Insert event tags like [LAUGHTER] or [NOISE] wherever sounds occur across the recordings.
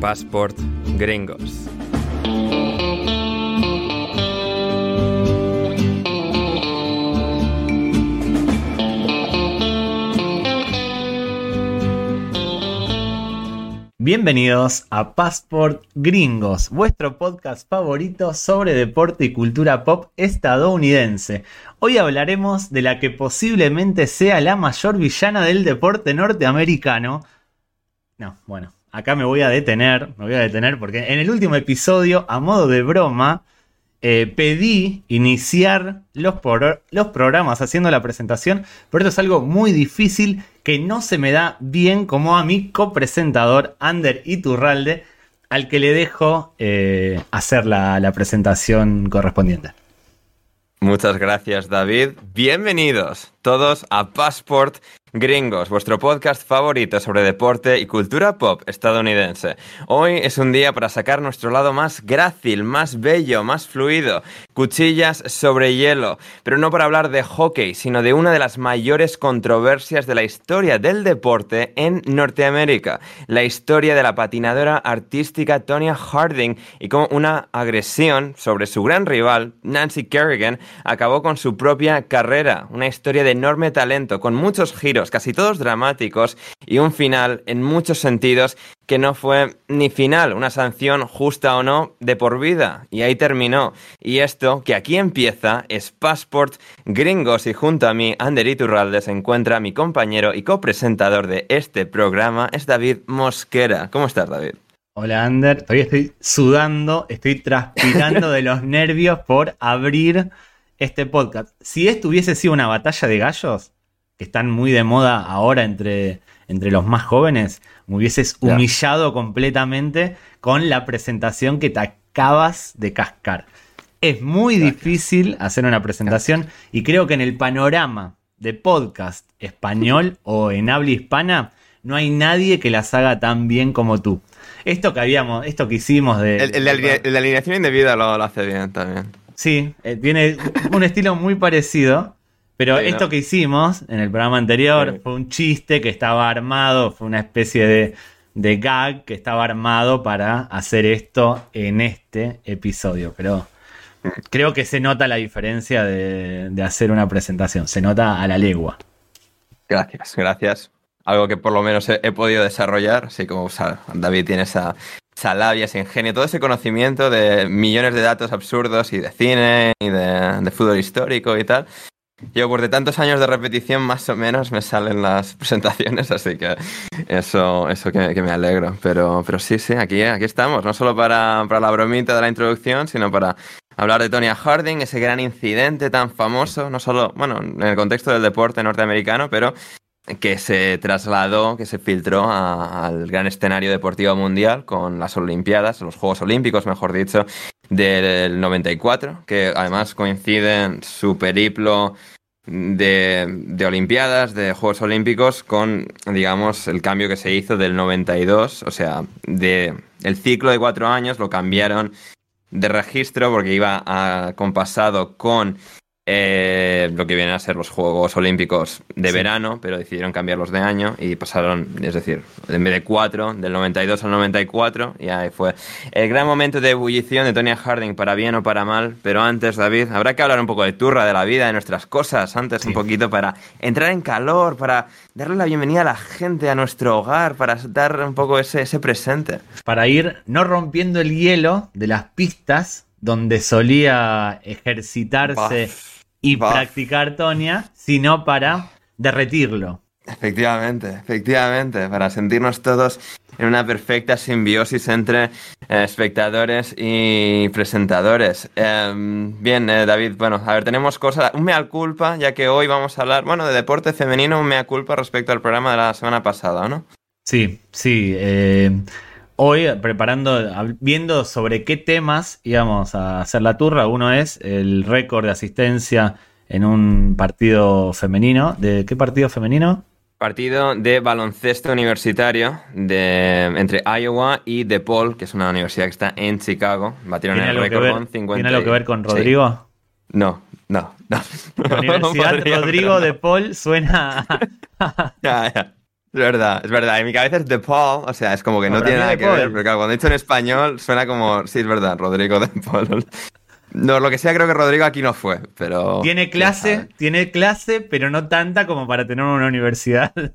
Passport Gringos. Bienvenidos a Passport Gringos, vuestro podcast favorito sobre deporte y cultura pop estadounidense. Hoy hablaremos de la que posiblemente sea la mayor villana del deporte norteamericano. No, bueno, acá me voy a detener, me voy a detener porque en el último episodio, a modo de broma, eh, pedí iniciar los, los programas haciendo la presentación, pero esto es algo muy difícil que no se me da bien como a mi copresentador Ander Iturralde, al que le dejo eh, hacer la, la presentación correspondiente. Muchas gracias David. Bienvenidos todos a Passport Gringos, vuestro podcast favorito sobre deporte y cultura pop estadounidense. Hoy es un día para sacar nuestro lado más grácil, más bello, más fluido, cuchillas sobre hielo, pero no para hablar de hockey, sino de una de las mayores controversias de la historia del deporte en Norteamérica, la historia de la patinadora artística Tonya Harding y cómo una agresión sobre su gran rival, Nancy Kerrigan, acabó con su propia carrera, una historia de enorme talento, con muchos giros, casi todos dramáticos, y un final, en muchos sentidos, que no fue ni final, una sanción justa o no, de por vida. Y ahí terminó. Y esto, que aquí empieza, es Passport Gringos, y junto a mí, Ander Iturralde, se encuentra mi compañero y copresentador de este programa, es David Mosquera. ¿Cómo estás, David? Hola Ander, todavía estoy sudando, estoy transpirando [LAUGHS] de los nervios por abrir este podcast. Si esto hubiese sido una batalla de gallos, que están muy de moda ahora entre, entre los más jóvenes, me hubieses humillado completamente con la presentación que te acabas de cascar. Es muy difícil hacer una presentación y creo que en el panorama de podcast español [LAUGHS] o en habla hispana no hay nadie que las haga tan bien como tú. Esto que habíamos, esto que hicimos de... El, de, la alineación indebida lo, lo hace bien también. Sí, eh, tiene un estilo muy parecido. Pero esto que hicimos en el programa anterior fue un chiste que estaba armado, fue una especie de, de, gag que estaba armado para hacer esto en este episodio. Pero creo que se nota la diferencia de, de hacer una presentación, se nota a la legua. Gracias, gracias. Algo que por lo menos he, podido desarrollar, así como David tiene esa, esa labia, ese ingenio, todo ese conocimiento de millones de datos absurdos y de cine y de, fútbol histórico y tal. Yo, por de tantos años de repetición, más o menos me salen las presentaciones, así que eso, eso que, me alegro. Pero, pero sí, sí, aquí, aquí estamos, no solo para, para la bromita de la introducción, sino para hablar de Tonya Harding, ese gran incidente tan famoso, no solo, bueno, en el contexto del deporte norteamericano, pero que se trasladó, que se filtró al gran escenario deportivo mundial con las Olimpiadas, los Juegos Olímpicos, mejor dicho, del 94, que además coinciden su periplo de, de, Olimpiadas, de Juegos Olímpicos, con, digamos, el cambio que se hizo del 92, o sea, de el ciclo de cuatro años lo cambiaron de registro porque iba a, compasado con eh, lo que vienen a ser los Juegos Olímpicos de verano, pero decidieron cambiarlos de año y pasaron, es decir, en vez de cuatro, del 92 al 94, y ahí fue el gran momento de ebullición de Tonya Harding, para bien o para mal. Pero antes, David, habrá que hablar un poco de turra, de la vida, de nuestras cosas, antes un poquito para entrar en calor, para darle la bienvenida a la gente, a nuestro hogar, para dar un poco ese, ese presente. Para ir no rompiendo el hielo de las pistas donde solía ejercitarse y practicar Tonia, sino para derretirlo. Efectivamente, efectivamente, para sentirnos todos en una perfecta simbiosis entre eh, espectadores y presentadores. Em, bien, eh, David, bueno, a ver, tenemos cosas, un mea culpa, ya que hoy vamos a hablar, bueno, de deporte femenino, un mea culpa respecto al programa de la semana pasada, ¿no? Sí, sí. Hoy preparando, viendo sobre qué temas íbamos a hacer la turra. Uno es el récord de asistencia en un partido femenino. ¿De qué partido femenino? Partido de baloncesto universitario de, entre Iowa y DePaul, que es una universidad que está en Chicago. Batieron el récord con 50. ¿Tiene algo que ver con Rodrigo? No, no, no. La [LAUGHS] Universidad Rodrigo de Paul suena. [LAUGHS] ya, ya. Es verdad, es verdad. En mi cabeza es De Paul, o sea, es como que no, No, tiene nada que Paul. ver, pero claro, cuando he dicho en español suena como, sí, es verdad, Rodrigo De Paul. [LAUGHS] No, lo que sea, creo que Rodrigo aquí no fue, pero... Tiene clase, tiene clase, pero no tanta como para tener una universidad. [LAUGHS]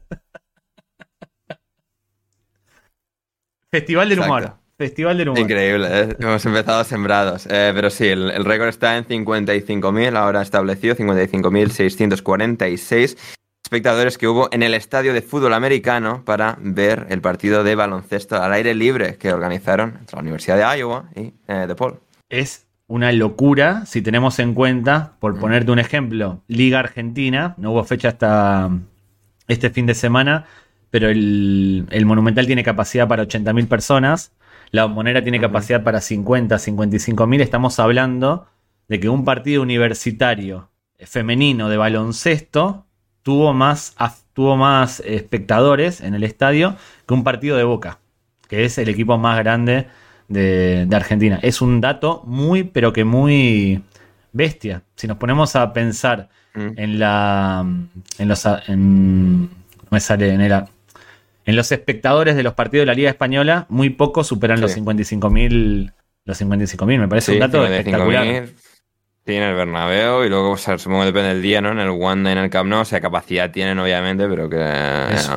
Festival del humor. Exacto. Festival del humor. Increíble, ¿eh? hemos empezado sembrados. Eh, pero sí, el, el récord está en 55.000, ahora establecido, 55.646 espectadores que hubo en el estadio de fútbol americano para ver el partido de baloncesto al aire libre que organizaron entre la Universidad de Iowa y eh, DePaul. Es una locura si tenemos en cuenta, por ponerte un ejemplo, Liga Argentina, no hubo fecha hasta este fin de semana, pero el, el Monumental tiene capacidad para 80.000 personas, la Monera tiene capacidad para 50, 55.000, estamos hablando de que un partido universitario femenino de baloncesto tuvo más, tuvo más espectadores en el estadio que un partido de Boca, que es el equipo más grande de, de Argentina. Es un dato muy, pero que muy bestia. Si nos ponemos a pensar Mm. en la. en los. En, no me sale en el. En los espectadores de los partidos de la Liga Española, muy pocos superan los Sí. 55.000. Los 55.000, me parece Sí, un dato 55.000. espectacular. Sí, en el Bernabéu y luego, o sea, supongo que depende del día, ¿no? En el Wanda y en el Camp Nou, o sea, capacidad tienen obviamente, pero que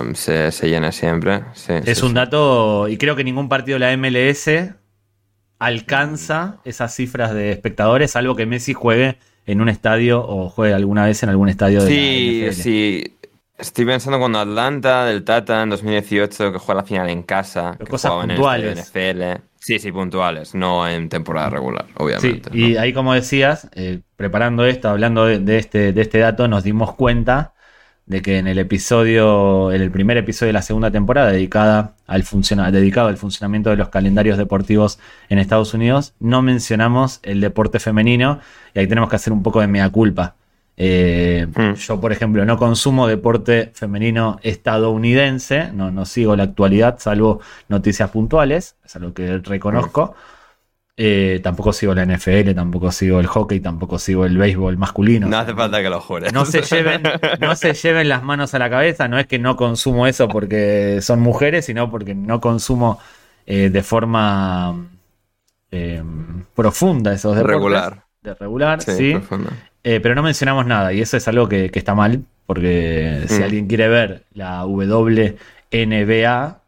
um, se, se llena siempre. Sí, Es sí, un sí. dato, y creo que ningún partido de la MLS alcanza esas cifras de espectadores, salvo que Messi juegue en un estadio o juegue alguna vez en algún estadio de Sí, la NFL. sí. Estoy pensando cuando Atlanta del Tata en 2018 que juega la final en casa, Pero que cosas puntuales. en NFL. Sí, sí, puntuales, no en temporada regular, Sí, obviamente. y ¿no? ahí como decías, eh, preparando esto, hablando de, de este, de este dato, nos dimos cuenta de que en el episodio, en el primer episodio de la segunda temporada, dedicada al funciona- dedicado al funcionamiento de los calendarios deportivos en Estados Unidos, no mencionamos el deporte femenino y ahí tenemos que hacer un poco de mea culpa. Eh, Hmm. Yo, por ejemplo, no consumo deporte femenino estadounidense, no, no sigo la actualidad, salvo noticias puntuales, es algo que reconozco. Eh, tampoco sigo la NFL, tampoco sigo el hockey, tampoco sigo el béisbol masculino. No hace falta que lo jures. no se lleven, no se lleven las manos a la cabeza, no es que no consumo eso porque son mujeres, sino porque no consumo eh, de forma eh, profunda esos deportes. Regular. De regular, Sí, sí. Eh, pero no mencionamos nada y eso es algo que, que está mal, porque si Mm. alguien quiere ver la WNBA,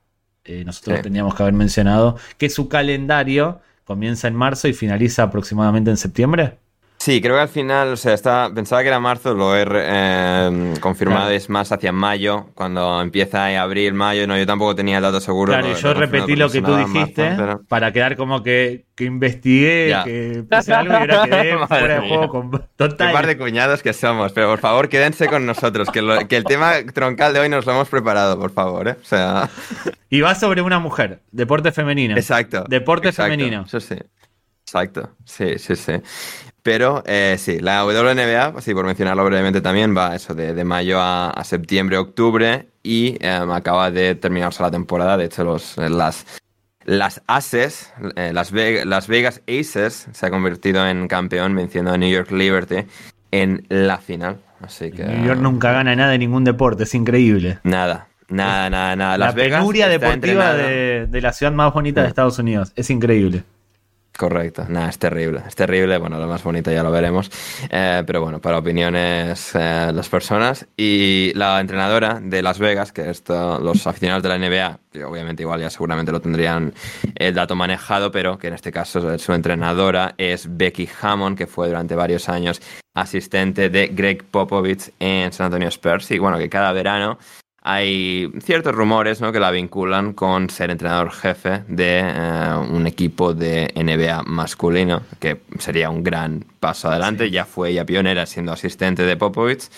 eh, nosotros Sí. tendríamos que haber mencionado que su calendario comienza en marzo y finaliza aproximadamente en septiembre. Sí, creo que al final, o sea, pensaba que era marzo, lo he eh, confirmado, Claro. es más hacia mayo, cuando empieza abril, mayo, no, yo tampoco tenía el dato seguro. Claro, y yo repetí lo que tú dijiste marzo, pero- para quedar como que, que investigué, Ya. que puse algo y ahora quedé [LAUGHS] fuera de mía. juego. Con... Qué Total. par de cuñados que somos, pero por favor quédense con nosotros, que, lo- que el tema troncal de hoy nos lo hemos preparado, por favor, ¿eh? O sea, [LAUGHS] Y va sobre una mujer, deporte femenino. exacto. Deporte exacto, femenino. Eso sí. Exacto, sí, sí, sí. Pero eh, sí, la WNBA, pues sí, por mencionarlo brevemente también, va eso de, de mayo a, a septiembre, octubre y eh, acaba de terminarse la temporada. De hecho, los, las, las Aces, eh, las, Ve- las Vegas Aces, se ha convertido en campeón venciendo a New York Liberty en la final. Así que... New York nunca gana nada de ningún deporte, es increíble. Nada, nada, nada, nada. La Vegas penuria deportiva de, de la ciudad más bonita de. Estados Unidos, es increíble. Correcto, nada, es terrible, es terrible, bueno, lo más bonito ya lo veremos, Eh, pero bueno, para opiniones eh, las personas. Y la entrenadora de Las Vegas, que esto, los aficionados de la NBA, que obviamente igual ya seguramente lo tendrían el dato manejado, pero que en este caso su entrenadora es Becky Hammond, que fue durante varios años asistente de Greg Popovich en San Antonio Spurs. Y bueno, que cada verano hay ciertos rumores ¿no? que la vinculan con ser entrenador jefe de eh, un equipo de NBA masculino, que sería un gran paso adelante. Sí. Ya fue ella pionera siendo asistente de Popovich.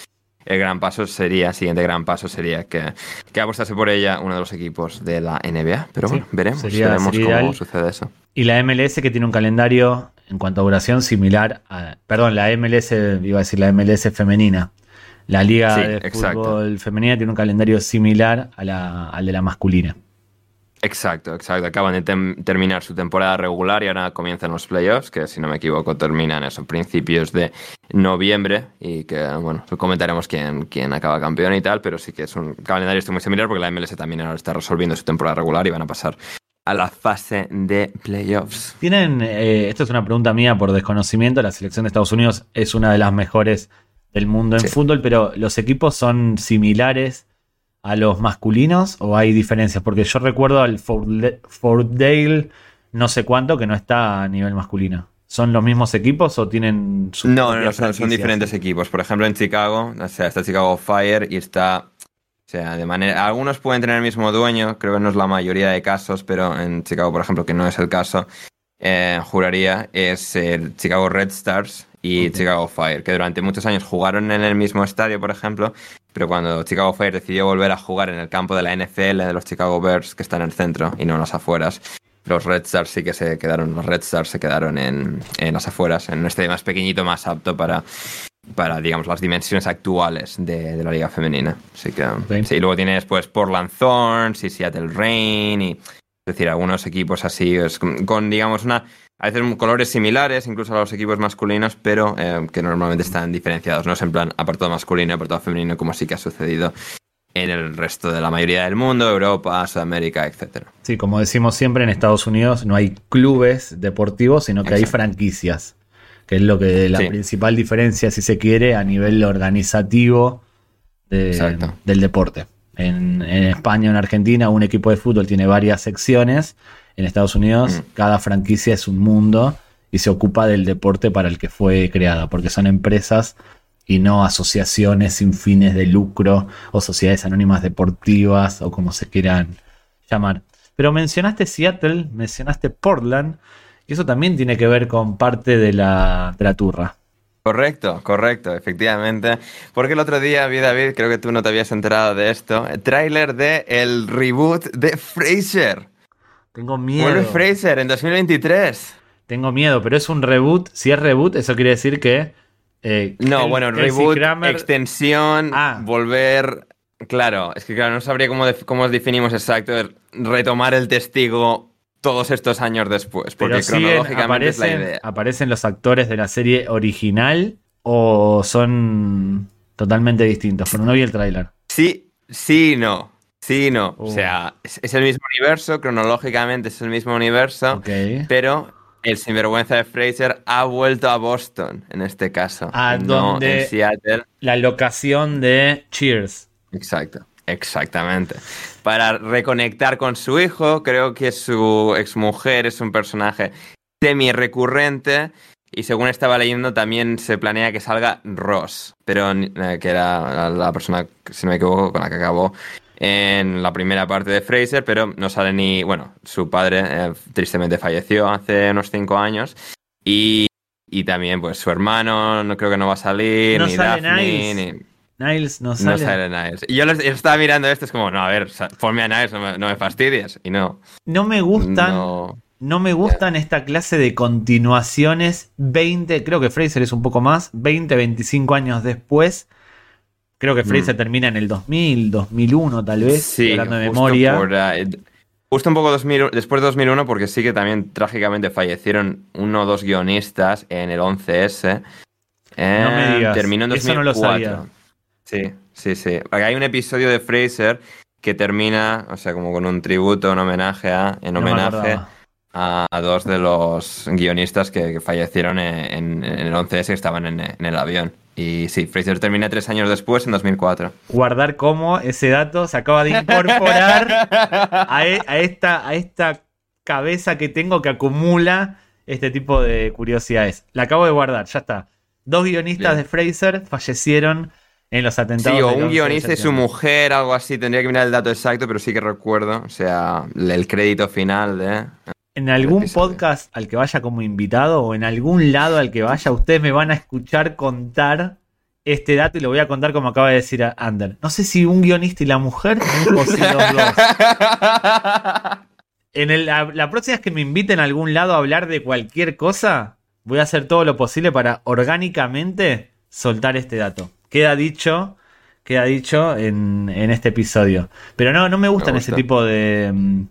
El gran paso sería, siguiente gran paso sería que, que apostase por ella uno de los equipos de la NBA. Pero Sí, bueno, veremos, sería- veremos sería cómo sucede eso. Y la MLS que tiene un calendario en cuanto a duración similar a... Perdón, la MLS, iba a decir la MLS femenina. La liga Sí, de exacto. fútbol femenina tiene un calendario similar a la- al de la masculina. Exacto, exacto. Acaban de terminar su temporada regular y ahora comienzan los playoffs, que si no me equivoco terminan esos principios de noviembre y que, bueno, comentaremos quién, quién acaba campeón y tal, pero sí que es un calendario muy similar porque la MLS también ahora está resolviendo su temporada regular y van a pasar a la fase de playoffs. Tienen, eh, esto es una pregunta mía por desconocimiento, la selección de Estados Unidos es una de las mejores del mundo en Sí. fútbol, pero ¿los equipos son similares a los masculinos o hay diferencias? Porque yo recuerdo al Fortdale no sé cuánto que no está a nivel masculino. ¿Son los mismos equipos o tienen sus No, no, no, son, diferentes equipos. Por ejemplo, en Chicago, o sea, está Chicago Fire y está. O sea, de manera. Algunos pueden tener el mismo dueño, creo que no es la mayoría de casos, pero en Chicago, por ejemplo, que no es el caso, eh, juraría, es el Chicago Red Stars y. Chicago Fire, que durante muchos años jugaron en el mismo estadio, por ejemplo, pero cuando Chicago Fire decidió volver a jugar en el campo de la NFL, de los Chicago Bears, que está en el centro y no en las afueras, los Red Stars sí que se quedaron, los Red Stars se quedaron en, en las afueras, en un estadio más pequeñito, más apto para, para digamos, las dimensiones actuales de, de la liga femenina. Así que, sí, y luego tienes pues Portland Thorns y Seattle Rain y, es decir, algunos equipos así, con, digamos, una, a veces colores similares, incluso a los equipos masculinos, pero eh, que normalmente están diferenciados, no es en plan apartado masculino y apartado femenino, como sí que ha sucedido en el resto de la mayoría del mundo, Europa, Sudamérica, etcétera. Sí, como decimos siempre, en Estados Unidos no hay clubes deportivos, sino que Exacto. hay franquicias, que es lo que la sí. principal diferencia, si se quiere, a nivel organizativo de, del deporte. En, en, España en Argentina, un equipo de fútbol tiene varias secciones. En Estados Unidos, mm. cada franquicia es un mundo y se ocupa del deporte para el que fue creada, porque son empresas y no asociaciones sin fines de lucro o sociedades anónimas deportivas o como se quieran llamar. Pero mencionaste Seattle, mencionaste Portland, y eso también tiene que ver con parte de la, de la turra. Correcto, correcto, efectivamente. Porque el otro día vi, David, creo que tú no te habías enterado de esto, el tráiler de el reboot de Fraser. Tengo miedo. Vuelve Fraser en 2023. Tengo miedo, pero es un reboot. Si es reboot, eso quiere decir que eh, no, el, bueno, reboot, Kramer... extensión, ah. volver. Claro, es que claro, no sabría cómo, cómo definimos exacto retomar el testigo todos estos años después, porque Pero siguen, cronológicamente aparecen, es la idea. ¿Aparecen los actores de la serie original o son totalmente distintos? Pero no vi el tráiler. Sí, sí, no. Sí, no. Uh. O sea, es, es, el mismo universo, cronológicamente es el mismo universo, okay. pero el sinvergüenza de Fraser ha vuelto a Boston, en este caso. A no donde en Seattle. La locación de Cheers. Exacto, exactamente. Para reconectar con su hijo, creo que su exmujer es un personaje semi-recurrente. Y según estaba leyendo, también se planea que salga Ross, pero eh, que era la persona, si no me equivoco, con la que acabó en la primera parte de Fraser, pero no sale ni. Bueno, su padre eh, tristemente falleció hace unos cinco años. Y, y, también, pues, su hermano, no creo que no va a salir, no ni sale Daphne, Niles. ni. Niles no sale. No sale Niles. Y yo, estaba mirando esto, es como, no, a ver, ponme a Niles, no me, no me fastidies. Y no. No me gustan. No, no me gustan esta clase de continuaciones 20, creo que Fraser es un poco más, 20, 25 años después. Creo que Fraser mm. termina en el 2000, 2001 tal vez, sí, hablando de memoria. Por, uh, justo un poco 2000, después de 2001 porque sí que también trágicamente fallecieron uno o dos guionistas en el 11S. Eh, no me digas. Terminó en 2004. Eso no lo sabía. Sí, sí, sí. Hay un episodio de Fraser que termina, o sea, como con un tributo, un homenaje a, en no homenaje a, a, dos de los guionistas que, que fallecieron en, en, en, el 11S que estaban en, en el avión. Y sí, Fraser termina tres años después, en 2004. Guardar cómo ese dato se acaba de incorporar a, e, a, esta, a esta cabeza que tengo que acumula este tipo de curiosidades. La acabo de guardar, ya está. Dos guionistas Bien. de Fraser fallecieron en los atentados. Sí, o un guionista y su mujer, algo así. Tendría que mirar el dato exacto, pero sí que recuerdo. O sea, el crédito final de. En algún podcast al que vaya como invitado o en algún lado al que vaya, ustedes me van a escuchar contar este dato y lo voy a contar como acaba de decir Ander. No sé si un guionista y la mujer o si los dos. [LAUGHS] En el, la, la, próxima vez que me inviten a algún lado a hablar de cualquier cosa, voy a hacer todo lo posible para orgánicamente soltar este dato. Queda dicho, queda dicho en, en este episodio. Pero no, no me gustan me gusta. ese tipo de,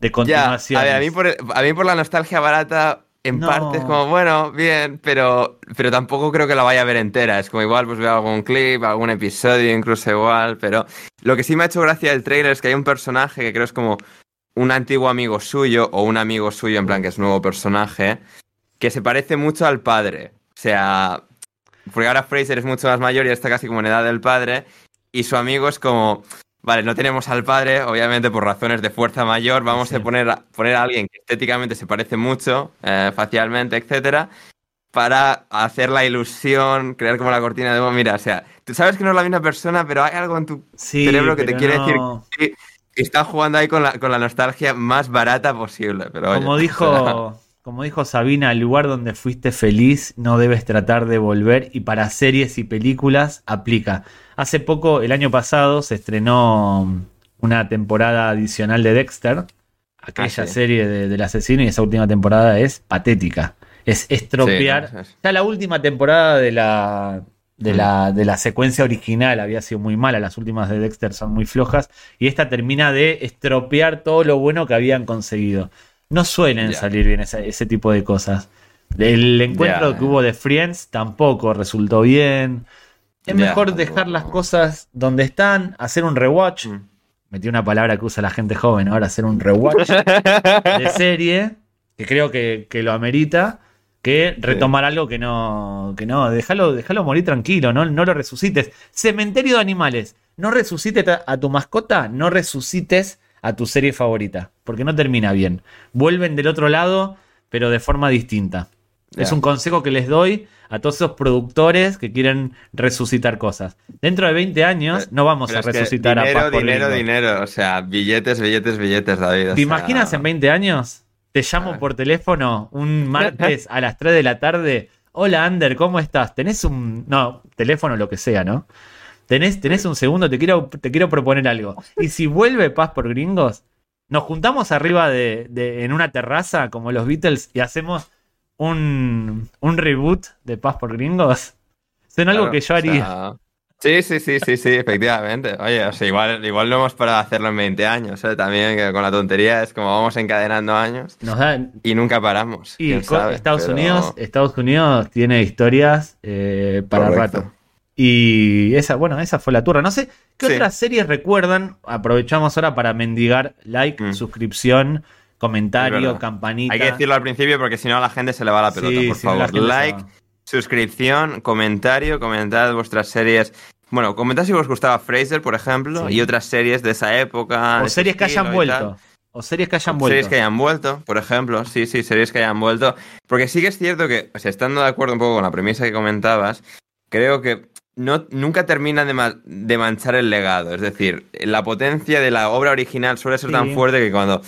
de continuación. A ver, a mí, por, a mí por la nostalgia barata, en parte es como, bueno, bien, pero, pero tampoco creo que la vaya a ver entera. Es como igual, pues veo algún clip, algún episodio, incluso igual. Pero lo que sí me ha hecho gracia del trailer es que hay un personaje que creo es como un antiguo amigo suyo o un amigo suyo, en plan que es nuevo personaje, que se parece mucho al padre. O sea, porque ahora Fraser es mucho más mayor y está casi como en edad del padre. Y su amigo es como, vale, no tenemos al padre, obviamente por razones de fuerza mayor, vamos a poner, poner a alguien que estéticamente se parece mucho, eh, facialmente, etcétera, para hacer la ilusión, crear como la cortina de mira, o sea, tú sabes que no es la misma persona, pero hay algo en tu cerebro que te quiere decir que, está jugando ahí con la, con la nostalgia más barata posible. Pero como dijo... Como dijo Sabina, el lugar donde fuiste feliz no debes tratar de volver y para series y películas aplica. Hace poco, el año pasado, se estrenó una temporada adicional de Dexter, aquella ah, serie del asesino, y esa última temporada es patética. Es estropear. ya la última temporada de la, de, la, de la secuencia original había sido muy mala, las últimas de Dexter son muy flojas, y esta termina de estropear todo lo bueno que habían conseguido. No suelen salir bien ese, tipo de cosas. El encuentro que hubo de Friends tampoco resultó bien. Es mejor dejar las cosas donde están, hacer un rewatch. Mm. Metí una palabra que usa la gente joven ahora, hacer un rewatch de [LAUGHS] serie, que creo que, lo amerita, que retomar algo que no, que no, déjalo, déjalo morir tranquilo, no, no lo resucites. Cementerio de animales, no resucites a tu mascota, no resucites a tu serie favorita, porque no termina bien. Vuelven del otro lado, pero de forma distinta. Es un consejo que les doy a todos esos productores que quieren resucitar cosas. Dentro de 20 años no vamos a resucitar dinero, a Dinero, dinero, dinero. O sea, billetes, billetes, billetes, David. ¿Te imaginas en 20 años? Te llamo por teléfono un martes a las 3 de la tarde. Hola, Ander, ¿cómo estás? ¿Tenés un... No, teléfono, lo que sea, ¿no? Tenés, un segundo, te quiero, te quiero proponer algo. Y si vuelve Paz por Gringos, nos juntamos arriba de, en una terraza como los Beatles y hacemos un, reboot de Paz por Gringos. Son algo que yo haría. sí, sí, sí, sí, sí, efectivamente. Oye, o sea, igual, igual lo hemos para hacerlo en 20 años, ¿eh? También que con la tontería es como vamos encadenando años Nos dan... y nunca paramos. Y Estados Unidos, Estados Unidos tiene historias eh, para rato. Y esa, bueno, esa fue la turra. No sé, ¿qué otras series recuerdan? Aprovechamos ahora para mendigar like, mm. suscripción, comentario, campanita. Hay que decirlo al principio porque si no a la gente se le va la pelota, por favor. like, suscripción, comentario, comentad vuestras series. Bueno, comentad si os gustaba Fraser, por ejemplo, y otras series de esa época. O series que hayan vuelto. O series que hayan vuelto. Series que hayan vuelto, por ejemplo. Sí, sí, series que hayan vuelto. Porque sí que es cierto que, o sea, estando de acuerdo un poco con la premisa que comentabas, creo que no, nunca termina de, manchar el legado. Es decir, la potencia de la obra original suele ser tan fuerte que cuando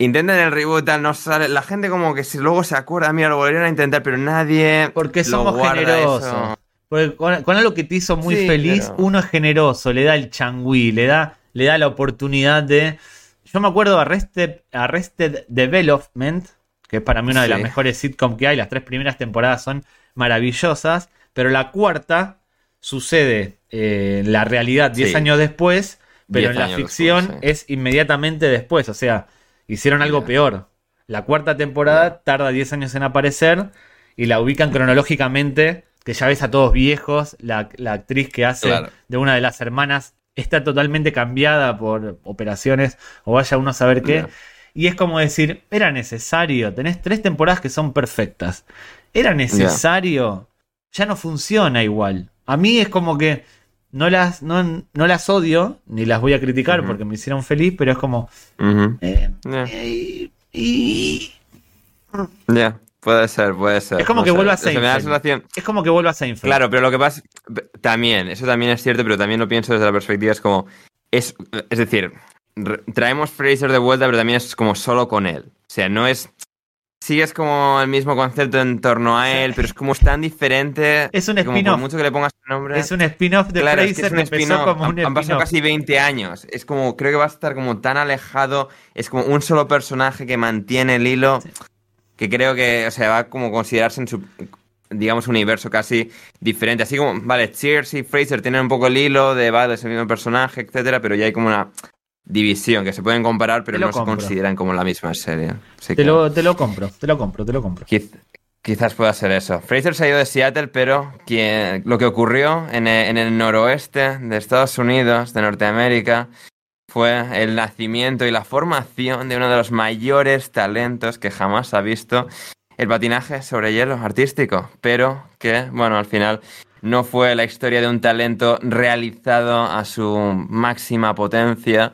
intentan el reboot no sale. La gente como que si luego se acuerda, mira, lo volverían a intentar, pero nadie. Porque somos generosos. Porque con, algo que te hizo muy feliz, uno es generoso, le da el changüí, le da, le da la oportunidad de. Yo me acuerdo de Arrested, Arrested Development, que es para mí una de las mejores sitcoms que hay. Las tres primeras temporadas son maravillosas, pero la cuarta sucede en eh, la realidad 10 años después, pero en la ficción es inmediatamente después. O sea, hicieron algo peor. La cuarta temporada tarda 10 años en aparecer y la ubican cronológicamente, que ya ves a todos viejos. La, actriz que hace de una de las hermanas está totalmente cambiada por operaciones o vaya uno a saber qué. Y es como decir, era necesario, tenés tres temporadas que son perfectas. Era necesario, ya no funciona igual. A mí es como que no las, no, las odio, ni las voy a criticar porque me hicieron feliz, pero es como... Eh, ya, puede ser, puede ser. Es como que vuelva a Seinfeld. Es como que vuelva a Seinfeld. Claro, pero lo que pasa... También, eso también es cierto, pero también lo pienso desde la perspectiva, es como... Es, es decir, traemos Fraser de vuelta, pero también es como solo con él. O sea, no es sí es como el mismo concepto en torno a él, pero es como es tan diferente. Es un spin-off. mucho que le pongas el nombre. Es un spin-off de claro, Fraser es que, es un como un Han, pasado casi 20 años. Es como, creo que va a estar como tan alejado. Es como un solo personaje que mantiene el hilo. Que creo que, o sea, va a como considerarse en su, digamos, universo casi diferente. Así como, vale, Cheers y Fraser tienen un poco el hilo de, vale, es el mismo personaje, etcétera, pero ya hay como una división, que se pueden comparar, pero no compro. se consideran como la misma serie. Así Te que lo, te lo compro, te lo compro, te lo compro. quiz- quizás pueda ser eso. Fraser se ha ido de Seattle, pero quien- lo que ocurrió en el, en el noroeste de Estados Unidos, de Norteamérica, fue el nacimiento y la formación de uno de los mayores talentos que jamás ha visto el patinaje sobre hielo artístico, pero que, bueno, al final no fue la historia de un talento realizado a su máxima potencia,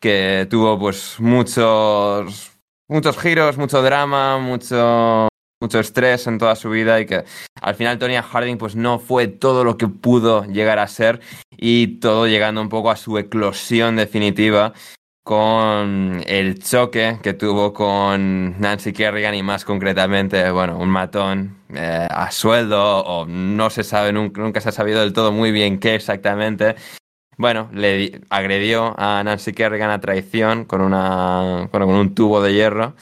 que tuvo pues muchos, muchos giros, mucho drama, mucho, mucho estrés en toda su vida y que al final Tonya Harding pues no fue todo lo que pudo llegar a ser y todo llegando un poco a su eclosión definitiva con el choque que tuvo con Nancy Kerrigan y más concretamente, bueno, un matón eh, a sueldo o no se sabe, nunca, nunca se ha sabido del todo muy bien qué exactamente. Bueno, le di- agredió a Nancy Kerrigan a traición con, una, bueno, con un tubo de hierro.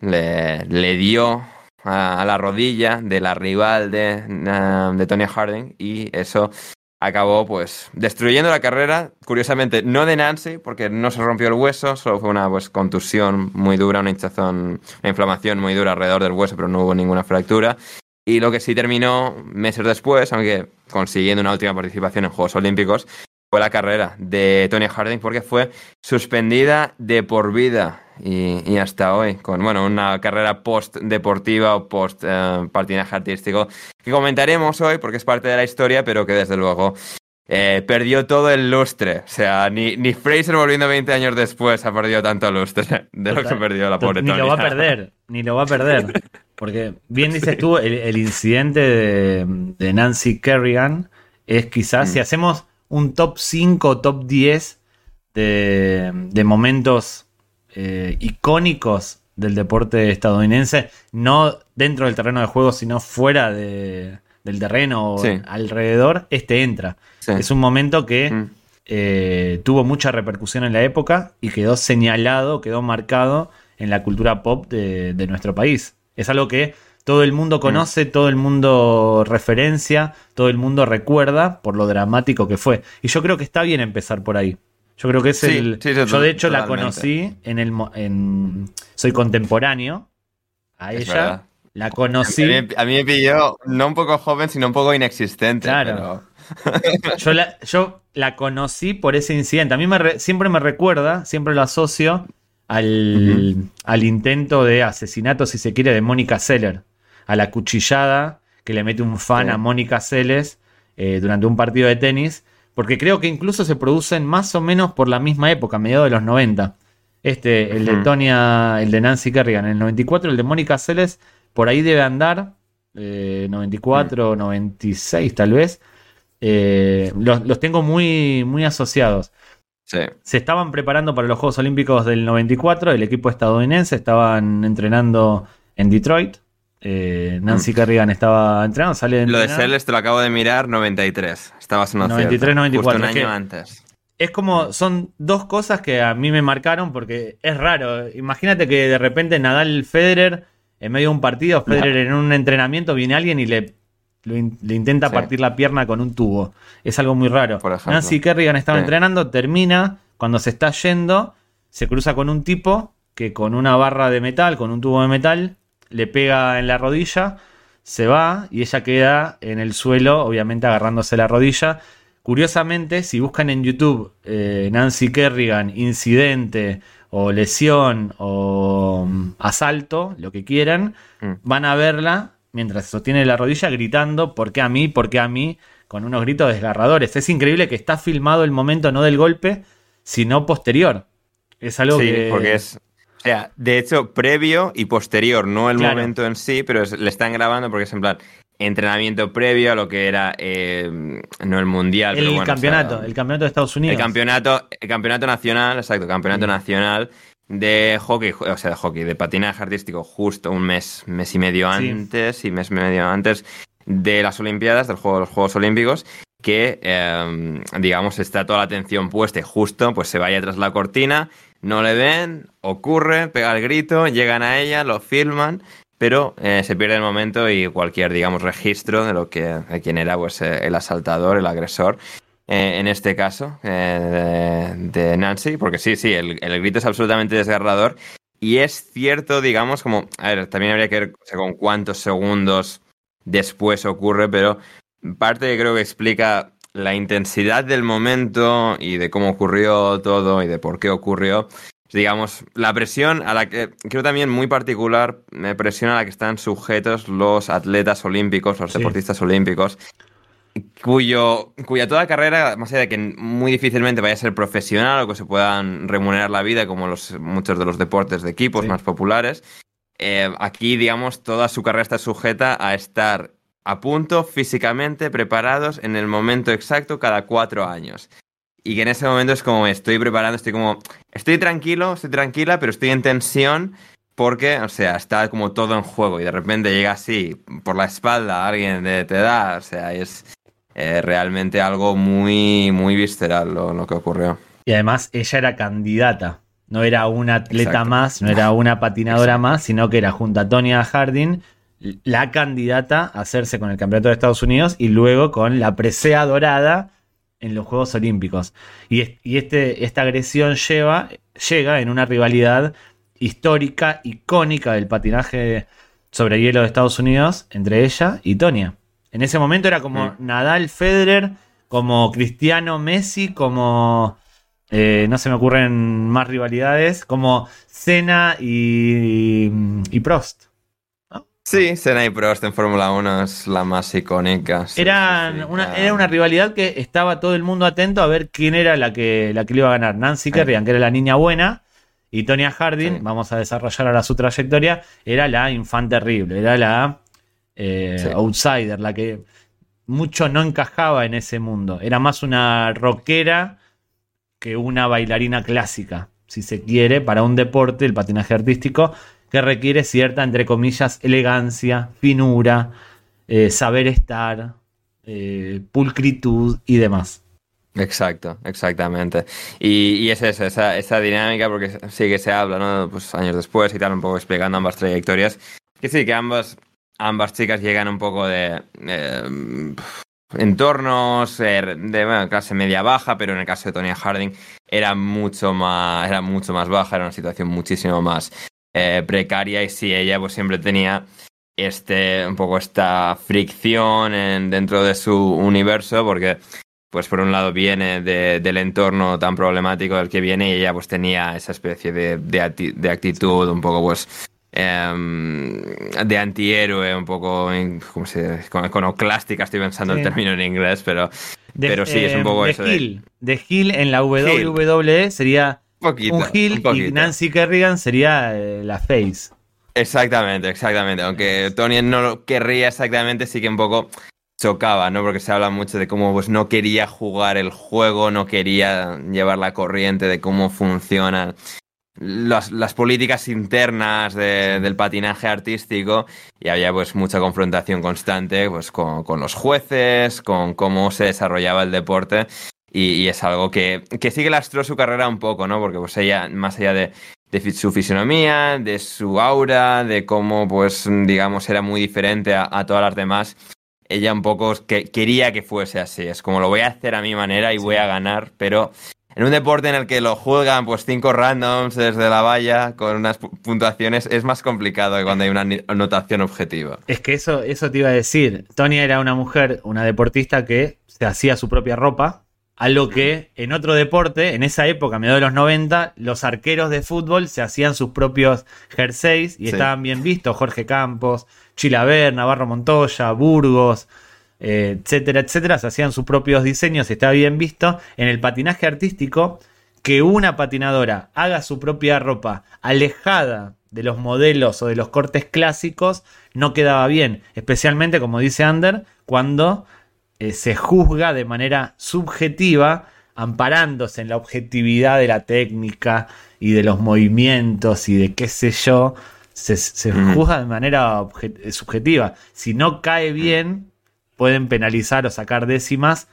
Le, le dio a, a la rodilla de la rival de, eh, de Tonya Harding y eso acabó pues destruyendo la carrera, curiosamente no de Nancy, porque no se rompió el hueso, solo fue una pues contusión muy dura, una hinchazón, una inflamación muy dura alrededor del hueso, pero no hubo ninguna fractura. Y lo que sí terminó meses después, aunque consiguiendo una última participación en Juegos Olímpicos, la carrera de Tony Harding porque fue suspendida de por vida y, y hasta hoy, con bueno, una carrera post-deportiva o post-patinaje artístico que comentaremos hoy porque es parte de la historia, pero que desde luego eh, perdió todo el lustre. O sea, ni, ni Fraser volviendo 20 años después ha perdido tanto lustre de lo que perdió la pobre Ni Tony. lo va a perder, ni lo va a perder. Porque bien dices tú, el, el incidente de, de Nancy Kerrigan es quizás, Mm. si hacemos un top 5, top 10 de, de momentos eh, icónicos del deporte estadounidense, no dentro del terreno de juego, sino fuera de- del terreno o Sí. alrededor, este entra. Sí. Es un momento que Mm. eh, tuvo mucha repercusión en la época y quedó señalado, quedó marcado en la cultura pop de, de nuestro país. Es algo que todo el mundo conoce, todo el mundo referencia, todo el mundo recuerda por lo dramático que fue. Y yo creo que está bien empezar por ahí. Yo creo que es Sí, el. sí, sí, yo de hecho la conocí en el. En, soy contemporáneo a Es ella. verdad. La conocí. A mí, a mí me pilló no un poco joven, sino un poco inexistente. Claro. pero- [LAUGHS] Yo la, yo la conocí por ese incidente. A mí me re- siempre me recuerda, siempre lo asocio al, al intento de asesinato, si se quiere, de Mónica Seller. A la cuchillada que le mete un fan Sí. a Mónica Seles eh, durante un partido de tenis. Porque creo que incluso se producen más o menos por la misma época, mediados de los 90. Este, el de Ujú. Tonya, el de Nancy Kerrigan en el 94, el de Mónica Seles, por ahí debe andar. eh, 94, 96 tal vez. Eh, los, los tengo muy, muy asociados. Sí. Se estaban preparando para los Juegos Olímpicos del 94, el equipo estadounidense estaban entrenando en Detroit. Eh, Nancy Kerrigan estaba entrenando, sale de Mm. Lo de. Celes te lo acabo de mirar, 93. Estabas en lo 93, cierto. 94, Justo un es que- año antes. Es como, son dos cosas que a mí me marcaron porque es raro. Imagínate que de repente Nadal Federer, en medio de un partido, Federer en un entrenamiento, viene alguien y le, lo in- le intenta Sí. partir la pierna con un tubo. Es algo muy raro. Por. Nancy Kerrigan estaba Sí. entrenando, termina, cuando se está yendo, se cruza con un tipo que con una barra de metal, con un tubo de metal, le pega en la rodilla, se va y ella queda en el suelo, obviamente agarrándose la rodilla. Curiosamente, si buscan en YouTube eh, Nancy Kerrigan, incidente o lesión o mm, asalto, lo que quieran, Mm. van a verla mientras sostiene la rodilla gritando, ¿por qué a mí? ¿Por qué a mí? Con unos gritos desgarradores. Es increíble que está filmado el momento no del golpe, sino posterior. Es algo Sí, que... porque es. O sea, de hecho, previo y posterior, no el Claro. momento en sí, pero es- le están grabando porque es en plan entrenamiento previo a lo que era eh, no el mundial, el pero bueno, o sea, campeonato, el campeonato de Estados Unidos. El campeonato, el campeonato nacional, exacto, campeonato Sí. nacional de hockey, o sea, de hockey, de patinaje artístico, justo un mes, mes y medio Sí. antes y mes y medio antes de las Olimpiadas, del juego, los Juegos Olímpicos, que eh, digamos está toda la atención puesta y justo, pues se vaya tras la cortina, no le ven, ocurre, pega el grito, llegan a ella, lo filman. Pero eh, se pierde el momento y cualquier, digamos, registro de lo que de quién era pues, eh, el asaltador, el agresor, eh, en este caso de, Nancy, porque sí, sí, el, grito es absolutamente desgarrador. Y es cierto, digamos, como, a ver, también habría que ver con cuántos segundos después ocurre, pero parte creo que explica la intensidad del momento y de cómo ocurrió todo y de por qué ocurrió. Digamos, la presión a la que creo también muy particular, me presión a la que están sujetos los atletas olímpicos, los deportistas olímpicos, cuyo, cuya toda carrera, más allá de que muy difícilmente vaya a ser profesional o que se puedan remunerar la vida como los, muchos de los deportes de equipos más populares, eh, aquí, digamos, toda su carrera está sujeta a estar a punto físicamente preparados en el momento exacto cada cuatro años. Y que en ese momento es como estoy preparando, estoy como, estoy tranquilo, estoy tranquila, pero estoy en tensión porque, o sea, está como todo en juego y de repente llega así por la espalda alguien de, te da, o sea, es eh, realmente algo muy, muy visceral lo, que ocurrió. Y además ella era candidata, no era una atleta más, no era una patinadora más, sino que era junto a Tonya Harding la candidata a hacerse con el campeonato de Estados Unidos y luego con la presea dorada en los Juegos Olímpicos. Y, este, esta agresión lleva, llega en una rivalidad histórica, icónica del patinaje sobre hielo de Estados Unidos entre ella y Tonia. En ese momento era como Nadal, Federer, como Cristiano, Messi, como... Eh, no se me ocurren más rivalidades, como Senna y, y Prost. Sí, Senna y Prost en Fórmula 1 es la más icónica. era, una, era una rivalidad que estaba todo el mundo atento a ver quién era la que, la que le iba a ganar. Nancy Kerrigan, que era la niña buena, y Tonya Harding, vamos a desarrollar ahora su trayectoria, era la infante terrible, era la eh, outsider, la que mucho no encajaba en ese mundo. Era más una rockera que una bailarina clásica, si se quiere, para un deporte, el patinaje artístico que requiere cierta, entre comillas, elegancia, finura, eh, saber estar, eh, pulcritud y demás. Exacto, exactamente. Y, es eso, esa, dinámica, porque sí que se habla, ¿no? Pues años después y tal, un poco explicando ambas trayectorias. Que sí, que ambas, ambas chicas llegan un poco de eh, entornos de clase media baja, pero en el caso de Tonya Harding era mucho más, era mucho más baja, era una situación muchísimo más eh, precaria y sí, ella pues siempre tenía este, un poco esta fricción en, dentro de su universo porque pues por un lado viene del entorno tan problemático del que viene y ella pues tenía esa especie de, de, actitud un poco pues em, de antihéroe, un poco como se iconoclástica, estoy pensando el término en inglés, pero, pero sí, es un poco de eso. de, de Gil en la WWE sería un Hill y Nancy Kerrigan sería eh, la face. Exactamente, exactamente. Aunque Tony no lo querría exactamente, sí que un poco chocaba, ¿no? Porque se habla mucho de cómo pues, no quería jugar el juego, no quería llevar la corriente de cómo funcionan las, las políticas internas del patinaje artístico y había pues mucha confrontación constante pues, con, con los jueces, con cómo se desarrollaba el deporte y, es algo que, que sí que lastró su carrera un poco, ¿no? Porque pues ella, más allá de, de su fisionomía, de su aura, de cómo, pues, digamos, era muy diferente a, todas las demás, ella un poco que, quería que fuese así. Es como lo voy a hacer a mi manera y voy a ganar, pero en un deporte en el que lo juegan pues cinco randoms desde la valla con unas puntuaciones es más complicado que cuando hay una anotación objetiva. Es que eso, eso te iba a decir. Tony era una mujer, una deportista que se hacía su propia ropa, algo que en otro deporte, en esa época, a mediados de los 90, los arqueros de fútbol se hacían sus propios jerseys y estaban bien vistos. Jorge Campos, Chilaver, Navarro Montoya, Burgos, eh, etcétera, etcétera. Se hacían sus propios diseños y estaba bien visto. En el patinaje artístico, que una patinadora haga su propia ropa alejada de los modelos o de los cortes clásicos no quedaba bien. Especialmente, como dice Ander, cuando eh, se juzga de manera subjetiva, amparándose en la objetividad de la técnica y de los movimientos y de qué sé yo, se, juzga de manera subjetiva. Si no cae bien, pueden penalizar o sacar décimas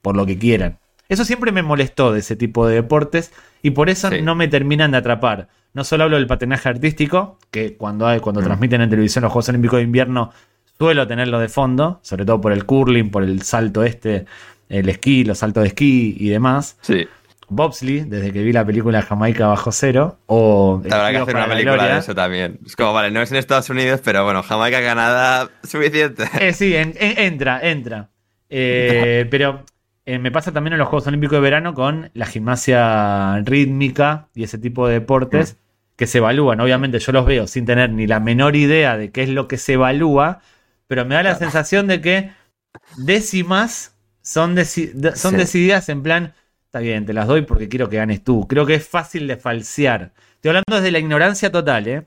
por lo que quieran. Eso siempre me molestó de ese tipo de deportes y por eso no me terminan de atrapar. No solo hablo del patinaje artístico, que cuando, hay, cuando transmiten en televisión los Juegos Olímpicos de Invierno Suelo tenerlo de fondo, sobre todo por el curling, por el salto este el esquí, los saltos de esquí y demás. Sí. Bobsley, desde que vi la película Jamaica bajo cero, o... Habrá que hacer una película de eso también. Es como, vale, no es en Estados Unidos, pero bueno, Jamaica, Canadá, [LAUGHS] suficiente. Eh, sí, entra, entra. Eh, pero eh, me pasa también en los Juegos Olímpicos de Verano con la gimnasia rítmica y ese tipo de deportes mm. que se evalúan. Obviamente yo los veo sin tener ni la menor idea de qué es lo que se evalúa, pero me da la sensación de que décimas son, son decididas en plan Está bien, te las doy porque quiero que ganes tú. Creo que es fácil de falsear. Estoy hablando desde la ignorancia total, ¿eh?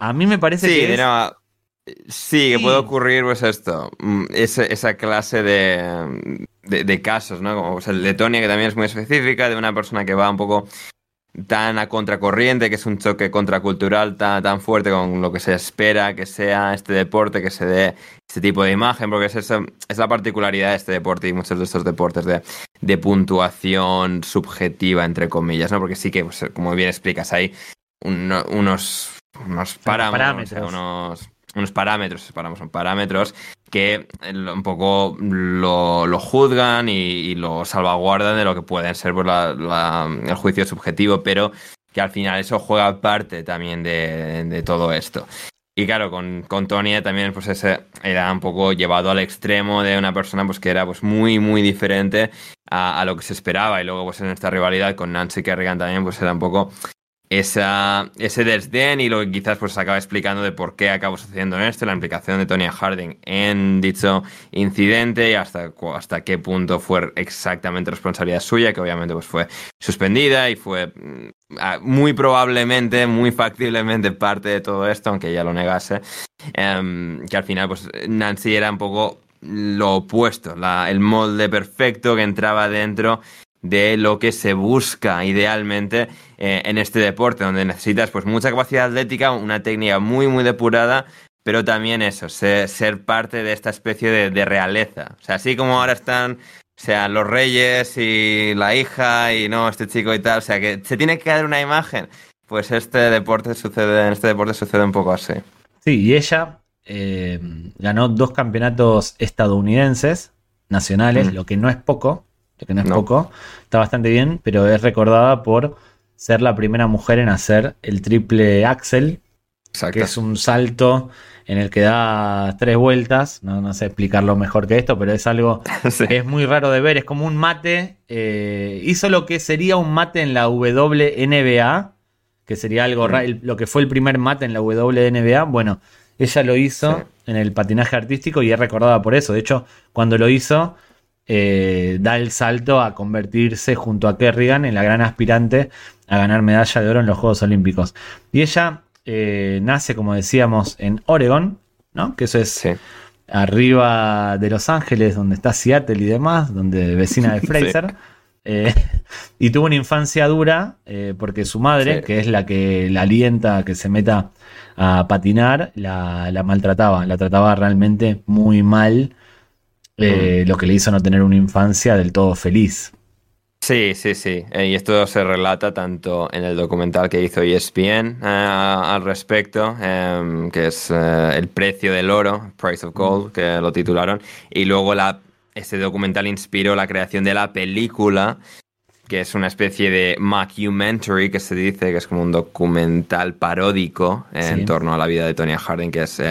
A mí me parece que. sí, que puede ocurrir, pues esto. Mm, esa, clase de, de, casos, ¿no? Como el de Tonia, que también es muy específica, de una persona que va un poco tan a contracorriente, que es un choque contracultural tan, tan fuerte con lo que se espera que sea este deporte, que se dé este tipo de imagen, porque es, es la particularidad de este deporte y muchos de estos deportes de, de puntuación subjetiva, entre comillas, ¿no? Porque sí que, pues, como bien explicas, hay unos, unos parámetros, unos unos parámetros, separamos, son parámetros que eh, un poco lo, juzgan y, lo salvaguardan de lo que pueden ser pues, el juicio subjetivo, pero que al final eso juega parte también de, todo esto. Y claro, con, con Tony también pues ese era un poco llevado al extremo de una persona pues que era pues muy muy diferente a, a, lo que se esperaba y luego pues en esta rivalidad con Nancy Kerrigan también pues era un poco esa, ese desdén y lo que quizás pues acaba explicando de por qué acabó sucediendo en esto, la implicación de Tonya Harding en dicho incidente y hasta, hasta qué punto fue exactamente responsabilidad suya, que obviamente pues fue suspendida y fue mm, muy probablemente, muy factiblemente parte de todo esto, aunque ella lo negase, em, que al final pues Nancy era un poco lo opuesto, la, el molde perfecto que entraba dentro de lo que se busca idealmente eh, en este deporte, donde necesitas pues mucha capacidad atlética, una técnica muy muy depurada, pero también eso, ser, parte de esta especie de, realeza. O sea, así como ahora están, o sea, los reyes y la hija y no, este chico y tal, o sea, que se tiene que dar una imagen. Pues este deporte sucede, en este deporte sucede un poco así. Sí, y ella eh, ganó dos campeonatos estadounidenses nacionales, mm. lo que no es poco que no es poco, está bastante bien, pero es recordada por ser la primera mujer en hacer el triple axel, que es un salto en el que da tres vueltas, no, sé explicarlo mejor que esto, pero es algo [LAUGHS] que es muy raro de ver, es como un mate, eh, hizo lo que sería un mate en la WNBA, que sería algo mm. lo que fue el primer mate en la WNBA, bueno, ella lo hizo en el patinaje artístico y es recordada por eso, de hecho, cuando lo hizo eh, da el salto a convertirse junto a Kerrigan en la gran aspirante a ganar medalla de oro en los Juegos Olímpicos. Y ella eh, nace, como decíamos, en Oregon, ¿no? Que eso es arriba de Los Ángeles, donde está Seattle y demás, donde vecina de [LAUGHS] Fraser. Eh, [LAUGHS] y tuvo una infancia dura porque su madre, que es la que la alienta a que se meta a patinar, la, la maltrataba, la trataba realmente muy mal eh, lo que le hizo no tener una infancia del todo feliz. Sí, sí, sí. Eh, y esto se relata tanto en el documental que hizo ESPN eh, al respecto, em, que es El precio del oro, Price of Gold, que lo titularon. Y luego la, este documental inspiró la creación de la película, que es una especie de mockumentary, que se dice, que es como un documental paródico en torno a la vida de Tonya Harding, que es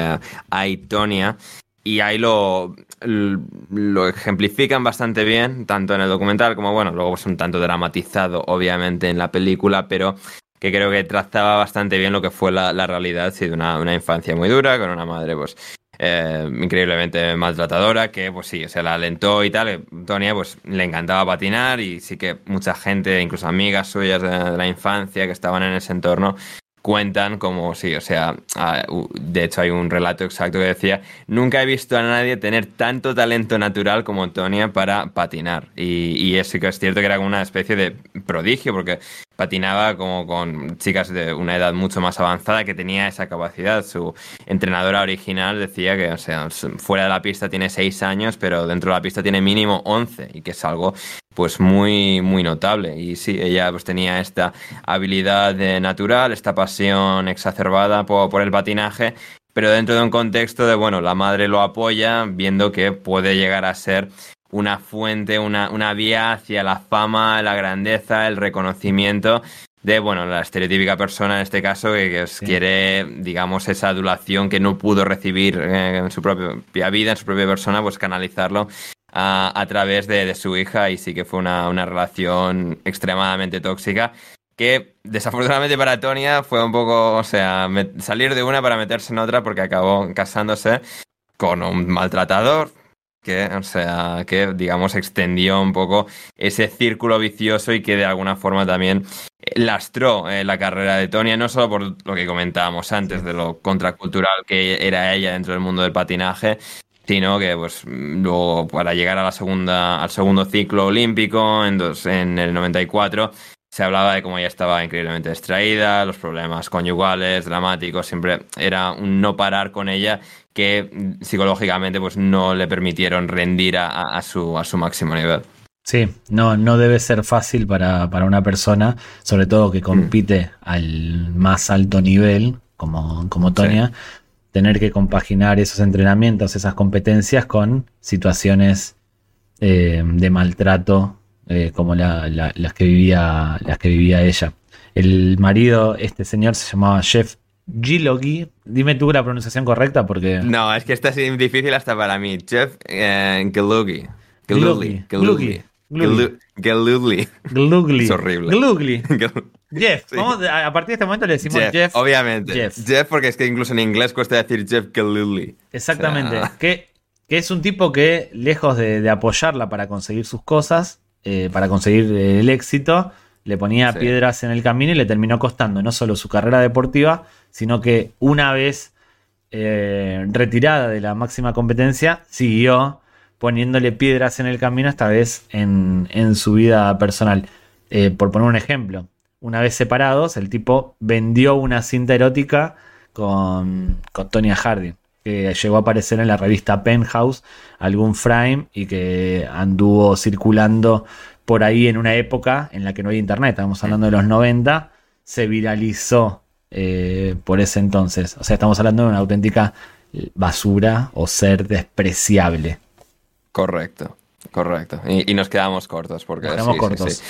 I, Tonya y ahí lo, lo ejemplifican bastante bien, tanto en el documental como, bueno, luego es un tanto dramatizado, obviamente, en la película, pero que creo que trazaba bastante bien lo que fue la, realidad, sí, de una, una, infancia muy dura, con una madre, pues, eh, increíblemente maltratadora, que, pues sí, o sea, la alentó y tal. Tonia, pues, le encantaba patinar y sí que mucha gente, incluso amigas suyas de la infancia que estaban en ese entorno, cuentan como sí, o sea, ah, de hecho hay un relato exacto que decía, nunca he visto a nadie tener tanto talento natural como Tonia para patinar. Y, eso que es cierto que era como una especie de prodigio, porque patinaba como con chicas de una edad mucho más avanzada que tenía esa capacidad. Su entrenadora original decía que, o sea, fuera de la pista tiene 6 años, pero dentro de la pista tiene mínimo 11 y que es algo pues muy muy notable. Y sí ella pues tenía esta habilidad natural esta pasión exacerbada por, por, el patinaje pero dentro de un contexto de bueno la madre lo apoya viendo que puede llegar a ser una fuente, una, una vía hacia la fama, la grandeza, el reconocimiento de, bueno, la estereotípica persona en este caso que, quiere, digamos, esa adulación que no pudo recibir eh, en su propia vida, en su propia persona, pues canalizarlo a, través de, su hija y sí que fue una, una relación extremadamente tóxica que desafortunadamente para Tonia fue un poco, o sea, salir de una para meterse en otra porque acabó casándose con un maltratador, que, o sea, que digamos extendió un poco ese círculo vicioso y que de alguna forma también lastró eh, la carrera de Tonia, no solo por lo que comentábamos antes de lo contracultural que era ella dentro del mundo del patinaje, sino que pues luego para llegar a la segunda al segundo ciclo olímpico en, dos, en el 94 se hablaba de cómo ella estaba increíblemente distraída, los problemas conyugales, dramáticos, siempre era un no parar con ella que psicológicamente pues no le permitieron rendir a, su, a su máximo nivel. Sí, no, no debe ser fácil para, una persona, sobre todo que compite mm. al más alto nivel, como, como Tonia, tener que compaginar esos entrenamientos, esas competencias con situaciones eh, de maltrato eh, como las, que vivía, las que vivía ella. El marido, este señor, se llamaba Jeff Gilogi. Dime tú la pronunciación correcta porque... No, es que esta es difícil hasta para mí. Jeff eh, Gilogi. Gilogi. Gilogi. Gilogi. Es horrible. [LAUGHS] Jeff, a partir de este momento le decimos Jeff. obviamente. Jeff. porque es que incluso en inglés cuesta decir Jeff Gilogi. Exactamente. que, que, es un tipo que, lejos de, apoyarla para conseguir sus cosas, eh, para conseguir el éxito, le ponía piedras en el camino y le terminó costando no solo su carrera deportiva, sino que una vez eh, retirada de la máxima competencia, siguió poniéndole piedras en el camino, esta vez en, su vida personal. Eh, por poner un ejemplo, una vez separados, el tipo vendió una cinta erótica con, con Tonya Harding, que llegó a aparecer en la revista Penthouse, algún frame, y que anduvo circulando por ahí en una época en la que no había internet, estamos hablando de los 90, se viralizó eh, por ese entonces. O sea, estamos hablando de una auténtica basura o ser despreciable. Correcto, correcto. Y, nos quedamos cortos porque... Nos quedamos cortos.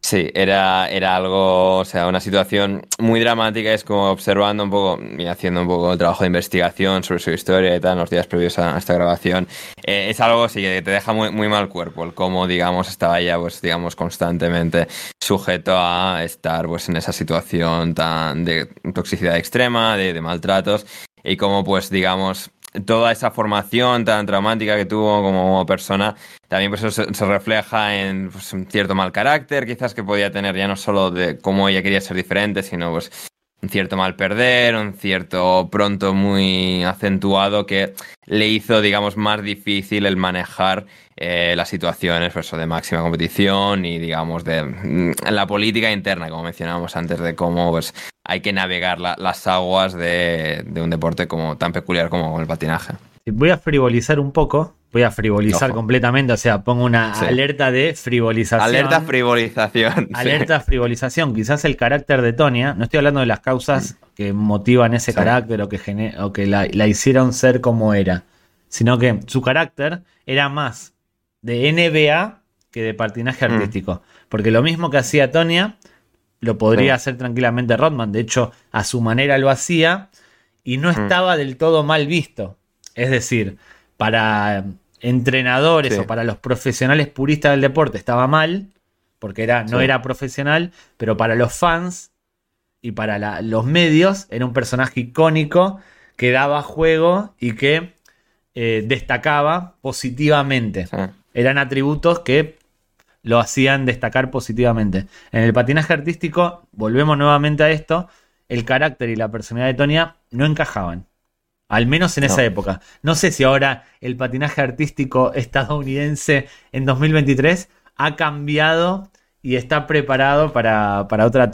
Sí, era, era algo, o sea, una situación muy dramática. Es como observando un poco y haciendo un poco el trabajo de investigación sobre su historia y tal, en los días previos a, esta grabación. Eh, es algo así que te deja muy, muy mal cuerpo, el cómo, digamos, estaba ya, pues, digamos, constantemente sujeto a estar, pues, en esa situación tan de toxicidad extrema, de, de maltratos, y cómo, pues, digamos, toda esa formación tan traumática que tuvo como persona, también pues se, refleja en pues, un cierto mal carácter, quizás que podía tener ya no solo de cómo ella quería ser diferente, sino pues un cierto mal perder, un cierto pronto muy acentuado que le hizo, digamos, más difícil el manejar eh, las situaciones pues, de máxima competición y, digamos, de mm, la política interna, como mencionábamos antes, de cómo pues, hay que navegar las aguas de, un deporte como tan peculiar como el patinaje. Voy a frivolizar un poco, voy a frivolizar completamente, o sea, pongo una alerta de frivolización. Alerta frivolización. Alerta frivolización. Quizás el carácter de Tonia, no estoy hablando de las causas que motivan ese carácter o que, o que la, la hicieron ser como era, sino que su carácter era más de NBA que de patinaje mm. artístico. Porque lo mismo que hacía Tonia, lo podría hacer tranquilamente Rodman. De hecho, a su manera lo hacía y no mm. estaba del todo mal visto. Es decir, para entrenadores o para los profesionales puristas del deporte estaba mal, porque era, no era profesional, pero para los fans y para los medios era un personaje icónico que daba juego y que eh, destacaba positivamente eran atributos que lo hacían destacar positivamente. En el patinaje artístico, volvemos nuevamente a esto, el carácter y la personalidad de Tonia no encajaban. Al menos en esa época. No sé si ahora el patinaje artístico estadounidense en 2023 ha cambiado y está preparado para, para otra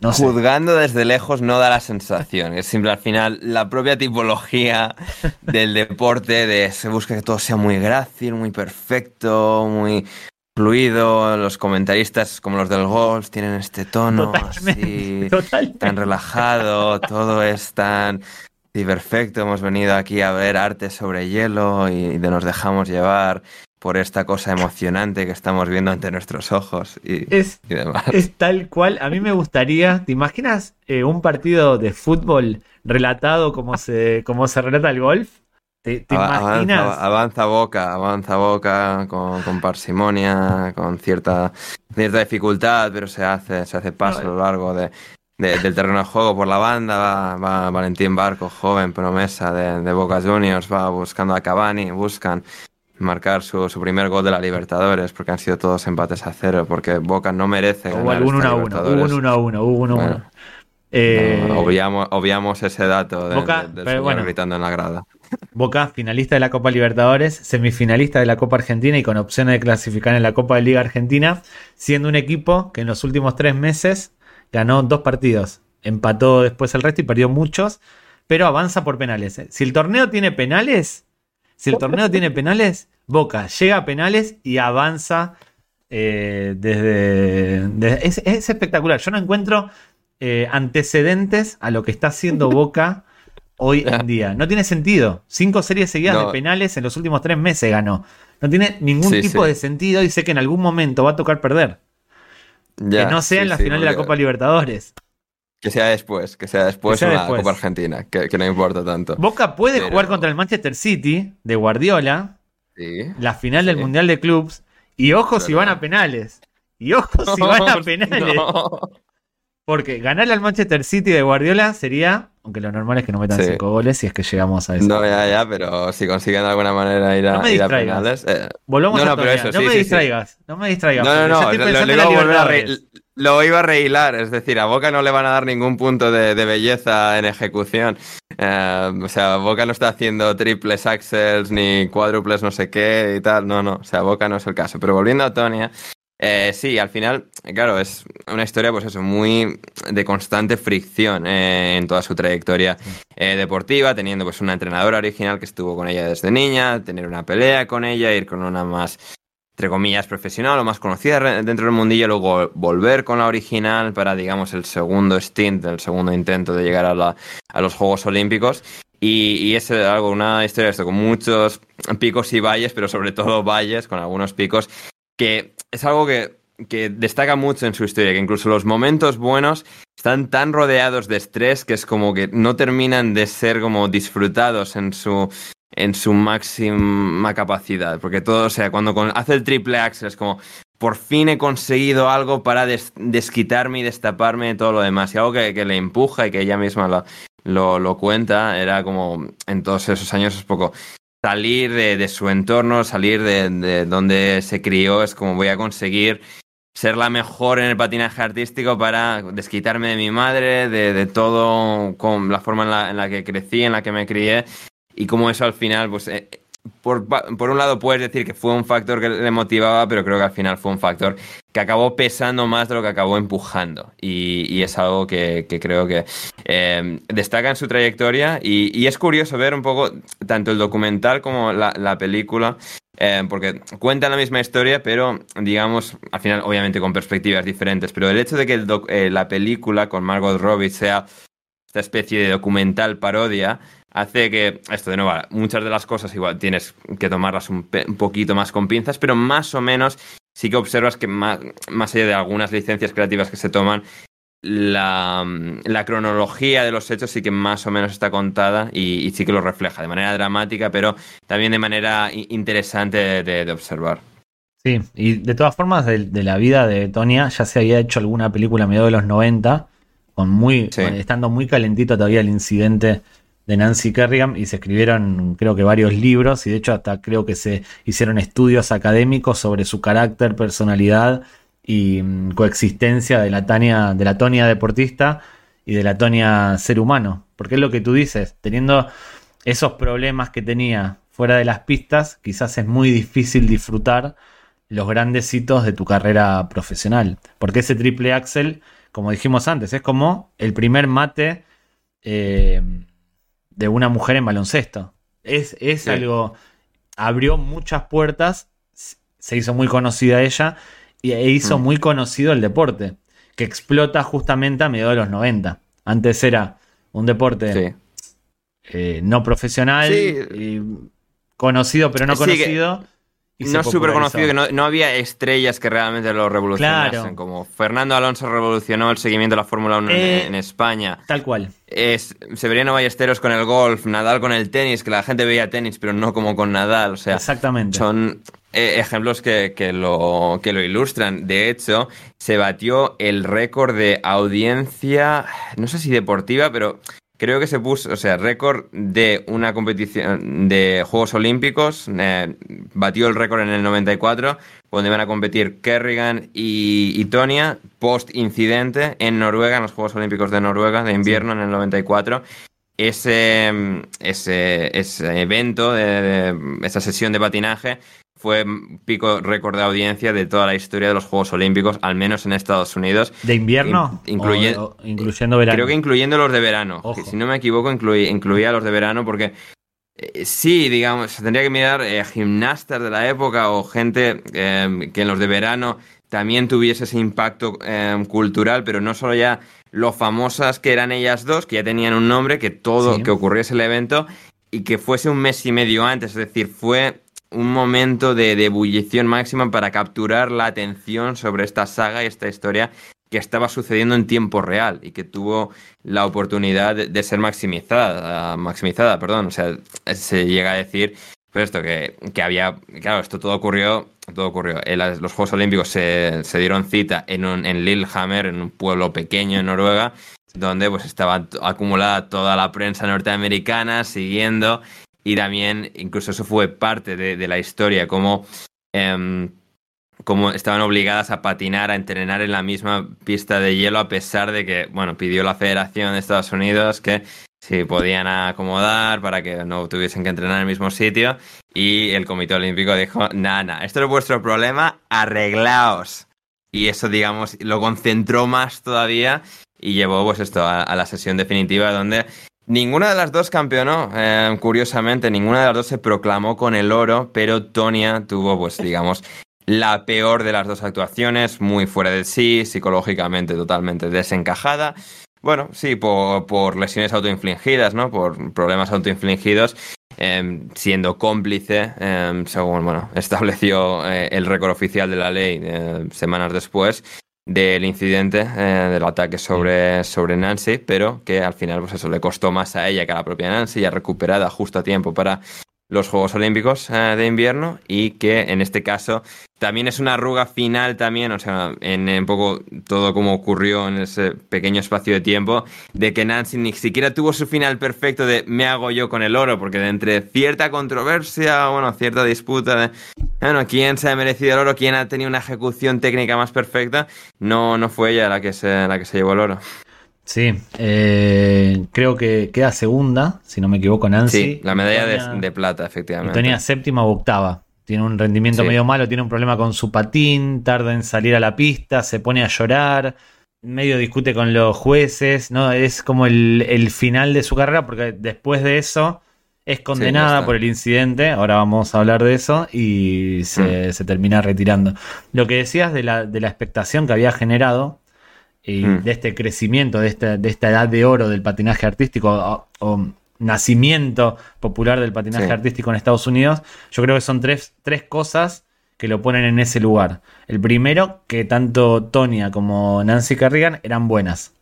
Tonia. Juzgando desde lejos no da la sensación. Es simple, al final, la propia tipología [LAUGHS] del deporte de se busca que todo sea muy grácil, muy perfecto, muy fluido. Los comentaristas, como los del golf, tienen este tono así, tan relajado. Todo es tan perfecto. Hemos venido aquí a ver arte sobre hielo y nos dejamos llevar. Por esta cosa emocionante que estamos viendo ante nuestros ojos y, Es, y demás. es tal cual. A mí me gustaría. ¿Te imaginas eh, un partido de fútbol relatado como se, como se relata el golf? ¿Te, imaginas? Avanza, avanza Boca, avanza Boca con, con parsimonia, con cierta, cierta dificultad, pero se hace, se hace paso a lo largo de, de- del terreno de juego por la banda. Va, va Valentín Barco, joven promesa de, de Boca Juniors, va buscando a Cavani, buscan marcar su, su primer gol de la Libertadores, porque han sido todos empates a cero, porque Boca no merece Hubo ganar algún 1 esta a 1. Hubo un Libertadores. 1 a 1. Hubo un 1 a 1. Bueno. Eh, No, obviamos, obviamos ese dato de, Boca, de- señor bueno. gritando en la grada. Boca, finalista de la Copa Libertadores, semifinalista de la Copa Argentina y con opciones de clasificar en la Copa de Liga Argentina, siendo un equipo que en los últimos tres meses ganó dos partidos, empató después el resto y perdió muchos, pero avanza por penales. Si el torneo tiene penales, si el torneo tiene penales, Boca llega a penales y avanza eh, desde... desde- es, es espectacular. Yo no encuentro eh, antecedentes a lo que está haciendo Boca hoy en día. No tiene sentido. Cinco series seguidas No. de penales en los últimos tres meses ganó. No tiene ningún Sí, tipo sí. de sentido y sé que en algún momento va a tocar perder. Ya, que no sea sí, en la final de la Copa Libertadores. Que sea después, que sea después Que sea en la después. Copa Argentina, que, que no importa tanto. Boca puede Pero- jugar contra el Manchester City de Guardiola, Sí. la final del Sí. Mundial de Clubs, y ojo si van a penales. Y ojo [LAUGHS] si van a penales. No. Porque ganarle al Manchester City de Guardiola sería, aunque lo normal es que no metan Sí. cinco goles si es que llegamos a eso. No, ya, ya, pero si consiguen de alguna manera ir a, No me ir a penales. eh, Volvamos No, a no, pero eso, no sí, me sí, sí. distraigas, no me distraigas. No, no, no, ya estoy lo, pensando lo en iba la volver a lo iba a rehilar, es decir, a Boca no le van a dar ningún punto de, de belleza en ejecución. Eh, o sea, Boca no está haciendo triples axels ni cuádruples no sé qué y tal. No, no, o sea, Boca no es el caso. Pero volviendo a Tonia, eh, sí, al final, claro, es una historia, pues eso, muy de constante fricción eh, en toda su trayectoria eh, deportiva, teniendo pues una entrenadora original que estuvo con ella desde niña, tener una pelea con ella, ir con una más entre comillas, profesional o más conocida dentro del mundillo, luego volver con la original para, digamos, el segundo stint, el segundo intento de llegar a, la- a los Juegos Olímpicos. Y, es algo, una historia esto, con muchos picos y valles, pero sobre todo valles, con algunos picos, que es algo que, que destaca mucho en su historia, que incluso los momentos buenos están tan rodeados de estrés que es como que no terminan de ser como disfrutados en su en su máxima capacidad. Porque todo, o sea, cuando hace el triple axel es como, por fin he conseguido algo para des- desquitarme y destaparme de todo lo demás. Y algo que, que le empuja y que ella misma lo, lo, lo cuenta, era como en todos esos años es poco salir de, de su entorno, salir de, de donde se crió, es como voy a conseguir ser la mejor en el patinaje artístico para desquitarme de mi madre, de, de todo, con la forma en la, en la que crecí, en la que me crié, y como eso al final, pues, eh, por, por un lado puedes decir que fue un factor que le motivaba, pero creo que al final fue un factor que acabó pesando más de lo que acabó empujando. Y, y es algo que, que creo que eh, destaca en su trayectoria. Y, y es curioso ver un poco tanto el documental como la, la película. eh, porque cuentan la misma historia, pero digamos, al final, obviamente con perspectivas diferentes. Pero el hecho de que el eh, la película con Margot Robbie sea esta especie de documental parodia hace que, esto de nuevo, muchas de las cosas igual tienes que tomarlas un, un poquito más con pinzas, pero más o menos sí que observas que más, más allá de algunas licencias creativas que se toman, la, la cronología de los hechos sí que más o menos está contada y, y sí que lo refleja de manera dramática, pero también de manera interesante de, de- de observar. Sí, y de todas formas, de, de la vida de Tonia ya se había hecho alguna película a mediados de los 90, con muy, Sí. estando muy calentito todavía el incidente de Nancy Kerrigan, y se escribieron, creo que varios libros, y de hecho, hasta creo que se hicieron estudios académicos sobre su carácter, personalidad y mm, coexistencia de la, Tania, de la Tonia deportista y de la Tonia ser humano. Porque es lo que tú dices, teniendo esos problemas que tenía fuera de las pistas, quizás es muy difícil disfrutar los grandes hitos de tu carrera profesional. Porque ese triple axel, como dijimos antes, es como el primer mate eh, de una mujer en baloncesto. Es, es Sí. algo. Abrió muchas puertas, se hizo muy conocida ella y, e hizo Mm. muy conocido el deporte, que explota justamente a mediados de los 90. Antes era un deporte Sí. eh, no profesional, Sí. y conocido pero no conocido. No súper conocido, que no, había estrellas que realmente lo revolucionasen. Como Fernando Alonso revolucionó el seguimiento de la Fórmula 1 eh, en, España. Tal cual. Es Severiano Ballesteros con el golf, Nadal con el tenis, que la gente veía tenis, pero no como con Nadal. O sea, Exactamente. Son eh, ejemplos que, lo, que lo ilustran. De hecho, se batió el récord de audiencia, no sé si deportiva, pero creo que se puso, o sea, récord de una competición de Juegos Olímpicos, eh, batió el récord en el 94, donde iban a competir Kerrigan y, Tonia, post incidente en Noruega, en los Juegos Olímpicos de Noruega de invierno en el 94. Ese, ese, ese evento, de, esa sesión de patinaje, fue pico récord de audiencia de toda la historia de los Juegos Olímpicos, al menos en Estados Unidos. ¿De invierno? incluyendo verano. Creo que incluyendo los de verano. Si no me equivoco, incluía los de verano porque eh, sí, digamos, se tendría que mirar eh, gimnastas de la época o gente em, que en los de verano también tuviese ese impacto em, cultural, pero no solo ya lo famosas que eran ellas dos, que ya tenían un nombre, que todo, que ocurriese el evento y que fuese un mes y medio antes, es decir, fue un momento de, ebullición máxima para capturar la atención sobre esta saga y esta historia que estaba sucediendo en tiempo real y que tuvo la oportunidad de, ser maximizada, maximizada, perdón, o sea, se llega a decir pues esto que, había, claro, esto todo ocurrió, todo ocurrió. los Juegos Olímpicos se, dieron cita en, un, en Lillehammer, en un pueblo pequeño en Noruega, donde pues estaba acumulada toda la prensa norteamericana siguiendo y también, incluso eso fue parte de, la historia, como, em, como estaban obligadas a patinar, a entrenar en la misma pista de hielo, a pesar de que, bueno, pidió la Federación de Estados Unidos que si podían acomodar para que no tuviesen que entrenar en el mismo sitio. Y el Comité Olímpico dijo, nada, esto es vuestro problema, arreglaos. Y eso, digamos, lo concentró más todavía y llevó pues esto a la sesión definitiva donde Ninguna de las dos campeonó, eh, curiosamente, ninguna de las dos se proclamó con el oro, pero Tonia tuvo, pues [LAUGHS] digamos, la peor de las dos actuaciones, muy fuera de sí, psicológicamente totalmente desencajada. Bueno, sí, por, lesiones autoinfligidas, ¿no? Por problemas autoinfligidos, em, siendo cómplice, em, según, bueno, [LAUGHS] estableció eh, el récord oficial de la ley eh, semanas después, del incidente, eh, del ataque sobre, sobre Nancy, pero que al final pues eso le costó más a ella que a la propia Nancy, ya recuperada justo a tiempo para los Juegos Olímpicos eh, de invierno y que en este caso también es una arruga final también, o sea, en un poco todo como ocurrió en ese pequeño espacio de tiempo, de que Nancy ni siquiera tuvo su final perfecto de me hago yo con el oro, porque de entre cierta controversia, bueno, cierta disputa de, bueno, quién se ha merecido el oro, quién ha tenido una ejecución técnica más perfecta, no, no fue ella la que se, la que se llevó el oro. Sí, eh, creo que queda segunda, si no me equivoco, Nancy. Sí, la medalla de, plata, efectivamente. tenía séptima o octava. Tiene un rendimiento medio malo, tiene un problema con su patín, tarda en salir a la pista, se pone a llorar, medio discute con los jueces, ¿no? Es como el, final de su carrera, porque después de eso es condenada por el incidente, ahora vamos a hablar de eso, y se, mm. se termina retirando. Lo que decías de la, de la expectación que había generado, y mm. de este crecimiento, de esta, de esta edad de oro del patinaje artístico o, nacimiento popular del patinaje artístico en Estados Unidos, yo creo que son tres, tres cosas que lo ponen en ese lugar. El primero, que tanto Tonya como Nancy Kerrigan eran buenas.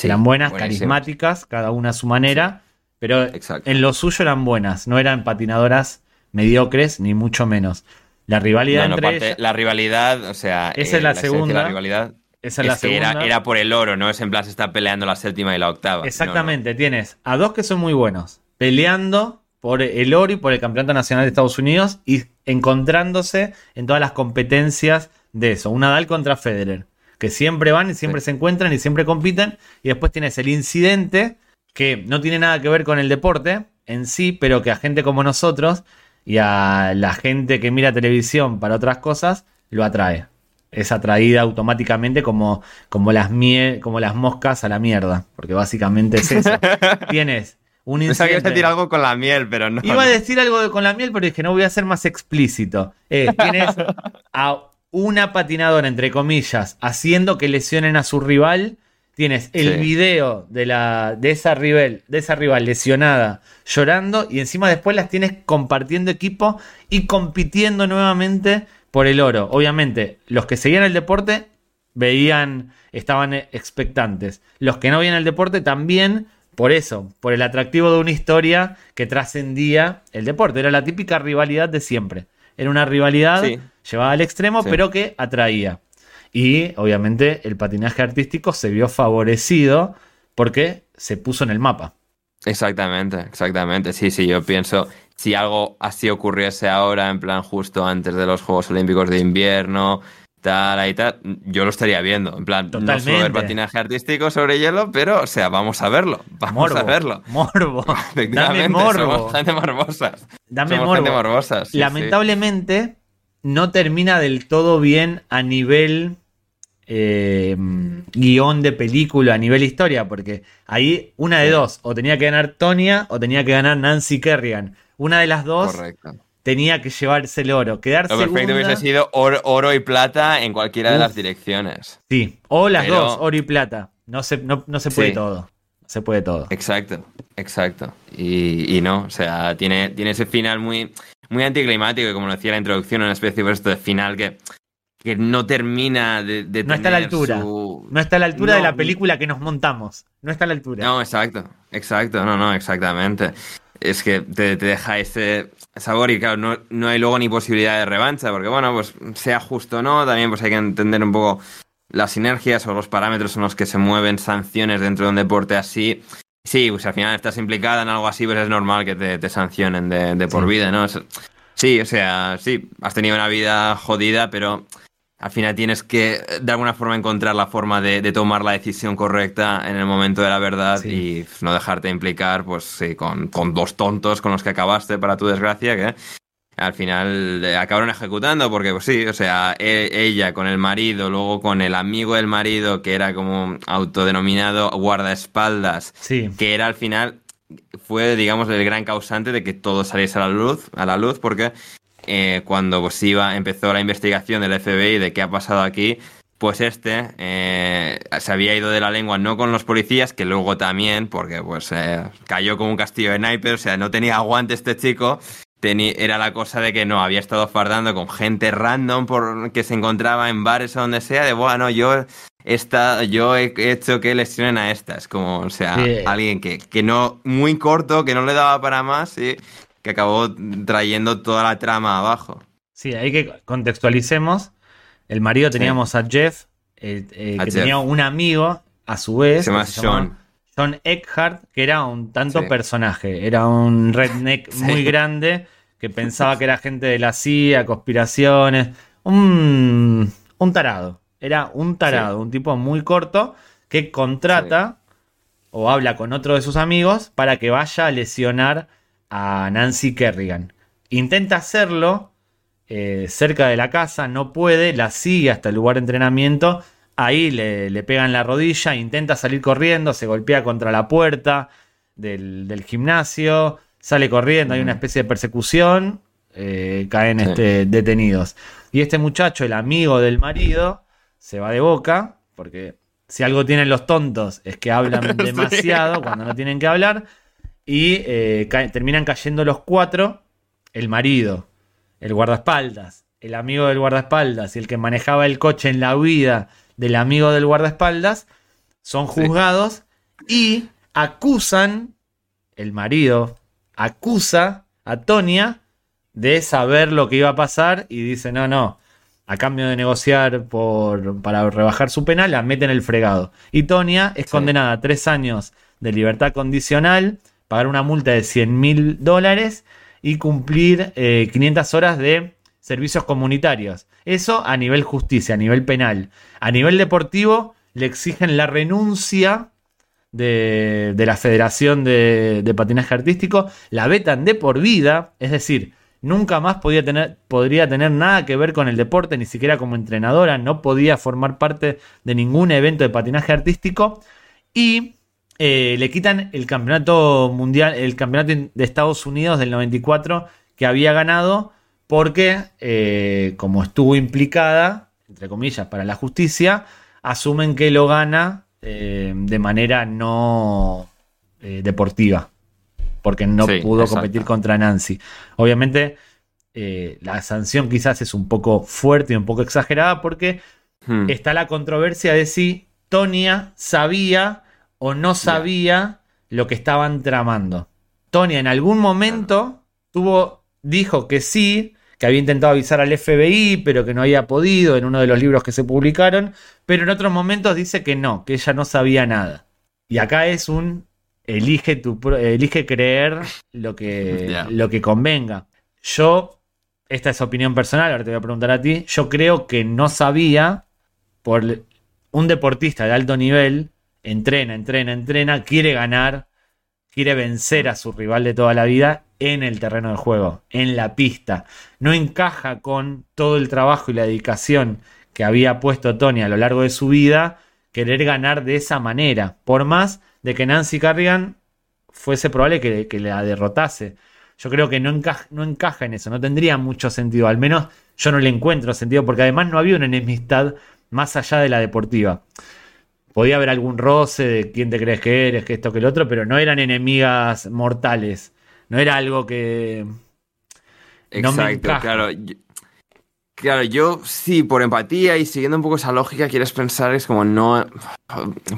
eran buenas, carismáticas, cada una a su manera, pero en lo suyo eran buenas, no eran patinadoras mediocres, ni mucho menos. La rivalidad entre La rivalidad, o sea... Esa es la, segunda. La rivalidad esa es, la segunda. Era, por el oro, no es en plan se está peleando la séptima y la octava. Exactamente, tienes a dos que son muy buenos, peleando por el oro y por el Campeonato Nacional de Estados Unidos y encontrándose en todas las competencias de eso. Un Nadal contra Federer, que siempre van y siempre se encuentran y siempre compiten. Y después tienes el incidente, que no tiene nada que ver con el deporte en sí, pero que a gente como nosotros y a la gente que mira televisión para otras cosas lo atrae es atraída automáticamente como, como, las miel, como las moscas a la mierda. Porque básicamente es eso. [LAUGHS] Tienes un incidente. Pensaba que decir algo con la miel, pero no. Iba a decir algo con la miel, pero dije, no voy a ser más explícito. Eh, tienes a una patinadora, entre comillas, haciendo que lesionen a su rival, Tienes el Sí. video de, la, de, esa rival, de esa rival lesionada llorando y encima después las tienes compartiendo equipo y compitiendo nuevamente por el oro. Obviamente, los que seguían el deporte veían, estaban expectantes. Los que no veían el deporte también, por eso, por el atractivo de una historia que trascendía el deporte. Era la típica rivalidad de siempre. Era una rivalidad Sí. llevada al extremo, Sí. pero que atraía. Y obviamente el patinaje artístico se vio favorecido porque se puso en el mapa. Exactamente, exactamente. Sí, sí, yo pienso, si algo así ocurriese ahora, en plan justo antes de los Juegos Olímpicos de invierno, tal, ahí tal, yo lo estaría viendo. En plan, no solo ver Totalmente. patinaje artístico sobre hielo, pero, o sea, vamos a verlo. Vamos a verlo. Morbo. [LAUGHS] Dame morbo. somos gente morbosas. Dame somos morbo. gente morbosas. sí, sí. Lamentablemente no termina del todo bien a nivel eh, guion de película, a nivel historia, porque ahí una de dos, o tenía que ganar Tonya o tenía que ganar Nancy Kerrigan. Una de las dos Correcto. tenía que llevarse el oro. Quedar Lo perfecto segunda- hubiese sido oro, oro y plata en cualquiera de las direcciones. Sí, o las Pero- dos, oro y plata. No se, no, no se puede Sí. todo. No se puede todo. Exacto, exacto. Y, y no, o sea, tiene, tiene ese final muy, muy anticlimático, y como lo decía la introducción, una especie pues, de final que, que no termina de, de No está a la altura. su- No está a la altura de la película que nos montamos. No está a la altura. No, exacto, exacto, no, no, exactamente. Es que te, te deja ese sabor y claro, no, no hay luego ni posibilidad de revancha, porque bueno, pues sea justo o no, también pues hay que entender un poco las sinergias o los parámetros en los que se mueven sanciones dentro de un deporte así. Sí, pues al final estás implicada en algo así, pues es normal que te, te sancionen de, de por Sí. vida, ¿no? Es- sí, o sea, sí, has tenido una vida jodida, pero al final tienes que de alguna forma encontrar la forma de, de tomar la decisión correcta en el momento de la verdad Sí. y pues, no dejarte implicar pues sí, con, con dos tontos con los que acabaste para tu desgracia que al final eh, acabaron ejecutando porque pues sí, o sea, e- ella con el marido, luego con el amigo del marido que era como autodenominado guardaespaldas, Sí. que era al final fue digamos el gran causante de que todo saliese a la luz, a la luz porque eh, cuando pues iba empezó la investigación del FBI de qué ha pasado aquí, pues este eh, se había ido de la lengua no con los policías, que luego también, porque pues eh, cayó como un castillo de naipes, o sea, no tenía aguante este chico. Teni- era la cosa de que no, había estado fardando con gente random por, que se encontraba en bares o donde sea, de bueno, yo esta, yo he hecho que lesionen a estas, como, o sea, Sí. alguien que, que no, muy corto, que no le daba para más y que acabó trayendo toda la trama abajo. Sí, hay que contextualicemos. El marido Sí. teníamos a Jeff, eh, eh, A que Jeff. tenía un amigo, a su vez, Se llama se. John Eckhart, que era un tanto Sí. personaje, era un redneck [LAUGHS] Sí. muy grande que pensaba que era gente de la CIA, conspiraciones, un, un tarado, era un tarado, un tipo muy corto que contrata o habla con otro de sus amigos para que vaya a lesionar a Nancy Kerrigan. Intenta hacerlo eh, cerca de la casa, no puede, la sigue hasta el lugar de entrenamiento, ahí le, le pegan la rodilla, intenta salir corriendo, se golpea contra la puerta del, del gimnasio, sale corriendo, hay una especie de persecución, eh, caen Sí. este, detenidos. Y este muchacho, el amigo del marido, se va de boca, porque si algo tienen los tontos es que hablan [LAUGHS] demasiado cuando no tienen que hablar, y eh, ca- terminan cayendo los cuatro, el marido, el guardaespaldas, el amigo del guardaespaldas y el que manejaba el coche en la huida del amigo del guardaespaldas, son Sí. juzgados y acusan, el marido acusa a Tonia de saber lo que iba a pasar y dice, no, no, a cambio de negociar por, para rebajar su pena, la mete en el fregado. Y Tonia es Sí. condenada a tres años de libertad condicional, pagar una multa de 100 mil dólares y cumplir eh, 500 horas de servicios comunitarios. Eso a nivel justicia, a nivel penal. A nivel deportivo le exigen la renuncia de, la Federación de, de Patinaje Artístico, la vetan de por vida, es decir, nunca más podía tener, podría tener nada que ver con el deporte, ni siquiera como entrenadora, no podía formar parte de ningún evento de patinaje artístico y eh, le quitan el campeonato mundial, el campeonato de Estados Unidos del 94 que había ganado porque eh, como estuvo implicada, entre comillas, para la justicia, asumen que lo gana eh, de manera no deportiva, porque no Sí, pudo exacto. competir contra Nancy. Obviamente, la sanción quizás es un poco fuerte y un poco exagerada porque Hmm. está la controversia de si Tonia sabía o no sabía lo que estaban tramando. Tonia en algún momento tuvo, dijo que sí, que había intentado avisar al FBI, pero que no había podido en uno de los libros que se publicaron, pero en otros momentos dice que no, que ella no sabía nada. Y acá es un elige tu elige creer lo que, lo que convenga. Yo, esta es opinión personal, ahora te voy a preguntar a ti, yo creo que no sabía por un deportista de alto nivel, entrena, entrena, entrena, quiere ganar, quiere vencer a su rival de toda la vida en el terreno de juego, en la pista. No encaja con todo el trabajo y la dedicación que había puesto Tony a lo largo de su vida, querer ganar de esa manera, por más de que Nancy Carrigan fuese probable que, la derrotase. Yo creo que no no encaja en eso, no tendría mucho sentido, al menos yo no le encuentro sentido, porque además no había una enemistad más allá de la deportiva. Podía haber algún roce de quién te crees que eres, que esto, que el otro, pero no eran enemigas mortales. No era algo que. no Exacto, claro. Yo- Claro, yo sí, por empatía y siguiendo un poco esa lógica, quieres pensar, es como no.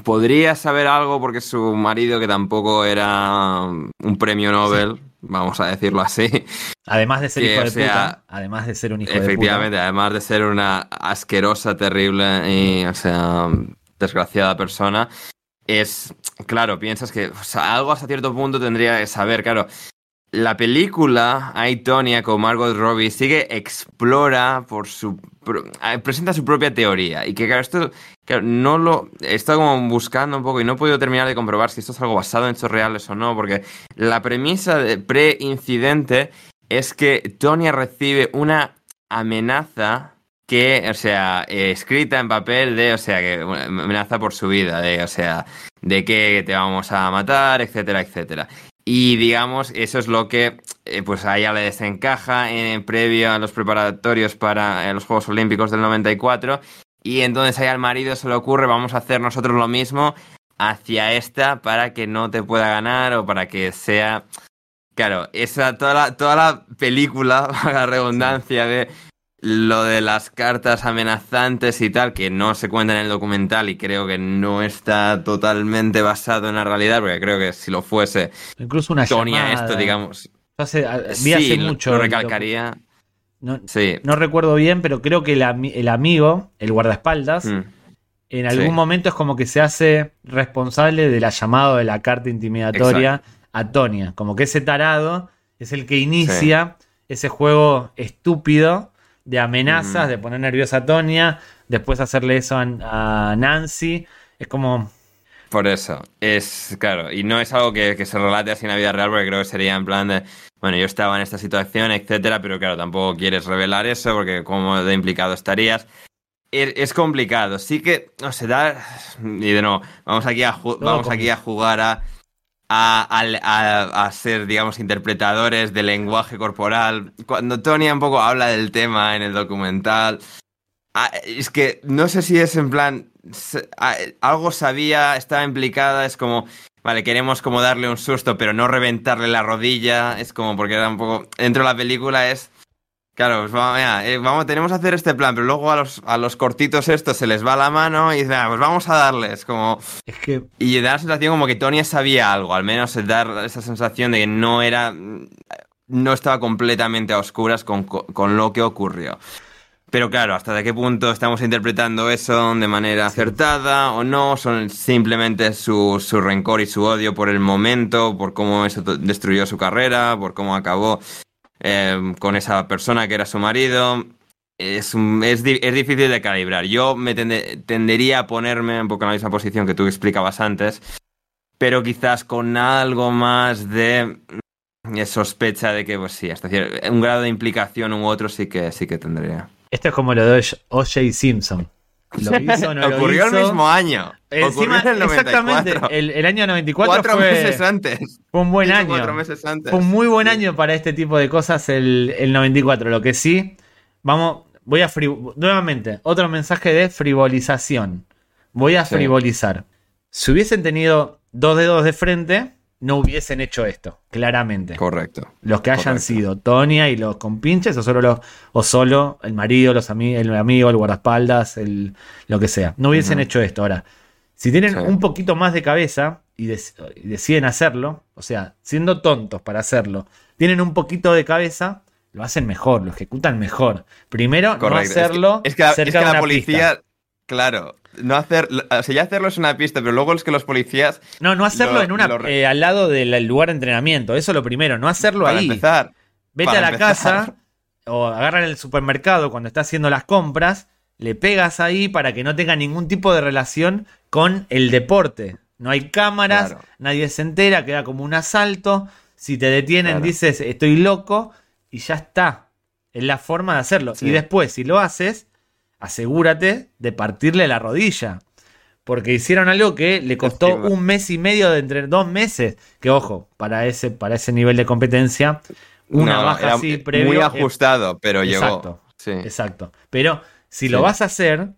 Podría saber algo porque su marido, que tampoco era un premio Nobel, vamos a decirlo así, Además de ser Que, hijo de sea, puta. Además de ser un hijo de efectivamente, además de ser una asquerosa, terrible y, o sea, desgraciada persona, es. Claro, piensas que o sea, algo hasta cierto punto tendría que saber, claro. La película, hay Tonya con Margot Robbie, sigue, explora por su. eh, presenta su propia teoría. Y que, claro, esto. Claro, no lo. He estado como buscando un poco y no he podido terminar de comprobar si esto es algo basado en hechos reales o no, porque la premisa de pre-incidente es que Tonya recibe una amenaza que, o sea, eh, escrita en papel de, o sea, que amenaza por su vida, de, o sea, de que te vamos a matar, etcétera, etcétera. Y digamos, eso es lo que eh, pues a ella le desencaja en previo a los preparatorios para eh, los Juegos Olímpicos del 94. Y entonces ahí al marido se le ocurre, vamos a hacer nosotros lo mismo hacia esta para que no te pueda ganar o para que sea... Claro, esa, toda, la, toda la película, [LAUGHS] la redundancia de lo de las cartas amenazantes y tal, que no se cuenta en el documental y creo que no está totalmente basado en la realidad, porque creo que si lo fuese. Incluso una llamada. esto, digamos, hace- vi hace sí, mucho. lo recalcaría. No, Sí. no recuerdo bien, pero creo que el, ami- el amigo, el guardaespaldas, Mm. en algún Sí. momento es como que se hace responsable de la llamada de la carta intimidatoria a Tonia. Como que ese tarado es el que inicia ese juego estúpido de amenazas, Mm. de poner nerviosa a Tonia, después hacerle eso a, a Nancy. Es como. Por eso, es claro, y no es algo que, que se relate así en la vida real, porque creo que sería en plan de, bueno, yo estaba en esta situación, etcétera, pero claro, tampoco quieres revelar eso, porque como de implicado estarías. Es, es complicado, sí que, no sé, da, y de nuevo, vamos aquí a, vamos aquí a jugar a, a, a- a ser, digamos, interpretadores del lenguaje corporal. Cuando Tony un poco habla del tema en el documental, Ah, es que no sé si es en plan. Algo sabía, estaba implicada, es como. Vale, queremos como darle un susto, pero no reventarle la rodilla. Es como porque era un poco. Dentro de la película es. Claro, pues vamos, mira, eh, vamos, tenemos que hacer este plan, pero luego a los, a los cortitos estos se les va la mano y dicen, "Ah, pues vamos a darles. Como. Es que. Y da la sensación como que Tony sabía algo, al menos dar esa sensación de que no era. No estaba completamente a oscuras con, con lo que ocurrió. Pero claro, ¿hasta de qué punto estamos interpretando eso de manera acertada o no? ¿Son simplemente su, su rencor y su odio por el momento, por cómo eso destruyó su carrera, por cómo acabó eh, con esa persona que era su marido? Es, un- es, es difícil de calibrar. Yo me tende- tendería a ponerme un poco en la misma posición que tú explicabas antes, pero quizás con algo más de mm, sospecha de que, pues sí, hasta un grado de implicación u otro sí que, sí que tendría. Esto es como lo de O.J. Simpson. ¿Lo hizo no lo Ocurrió hizo? el mismo año. Encima, Ocurrió en el 94. exactamente, el, el año 94 cuatro fue, meses antes. fue un buen año. Cuatro meses antes. Fue un muy buen año para este tipo de cosas el, el 94. Lo que sí, vamos, voy a fri- nuevamente, otro mensaje de frivolización. Voy a Sí. frivolizar. Si hubiesen tenido dos dedos de frente, no hubiesen hecho esto, claramente. Correcto. Los que hayan correcto. sido Tonia y los compinches, o solo, los, o solo el marido, los ami- el amigo, el guardaespaldas, el, lo que sea. No hubiesen hecho esto. Ahora, si tienen Sí. un poquito más de cabeza y, dec- y deciden hacerlo, o sea, siendo tontos para hacerlo, tienen un poquito de cabeza, lo hacen mejor, lo ejecutan mejor. Primero, Correcto. no Es que- hacerlo Es que, la- cerca es que de la una policía, pista. claro, no hacer, o sea, ya hacerlo es una pista, pero luego es que los policías, No, no hacerlo lo- en una, lo eh, al lado del lugar de entrenamiento. Eso lo primero, no hacerlo para ahí. empezar, Vete Para a la empezar. casa [LAUGHS] o agarran el supermercado cuando está haciendo las compras, le pegas ahí para que no tenga ningún tipo de relación con el deporte. No hay cámaras, Claro. nadie se entera, queda como un asalto. Si te detienen, Claro. dices estoy loco y ya está. Es la forma de hacerlo. Sí. Y después, si lo haces, asegúrate de partirle la rodilla. Porque hicieron algo que le costó un mes y medio de entre dos meses. Que ojo, para ese, para ese nivel de competencia, una no, baja así muy ajustado, pero Exacto. llegó. Sí. Exacto. Pero si Sí. lo vas a hacer,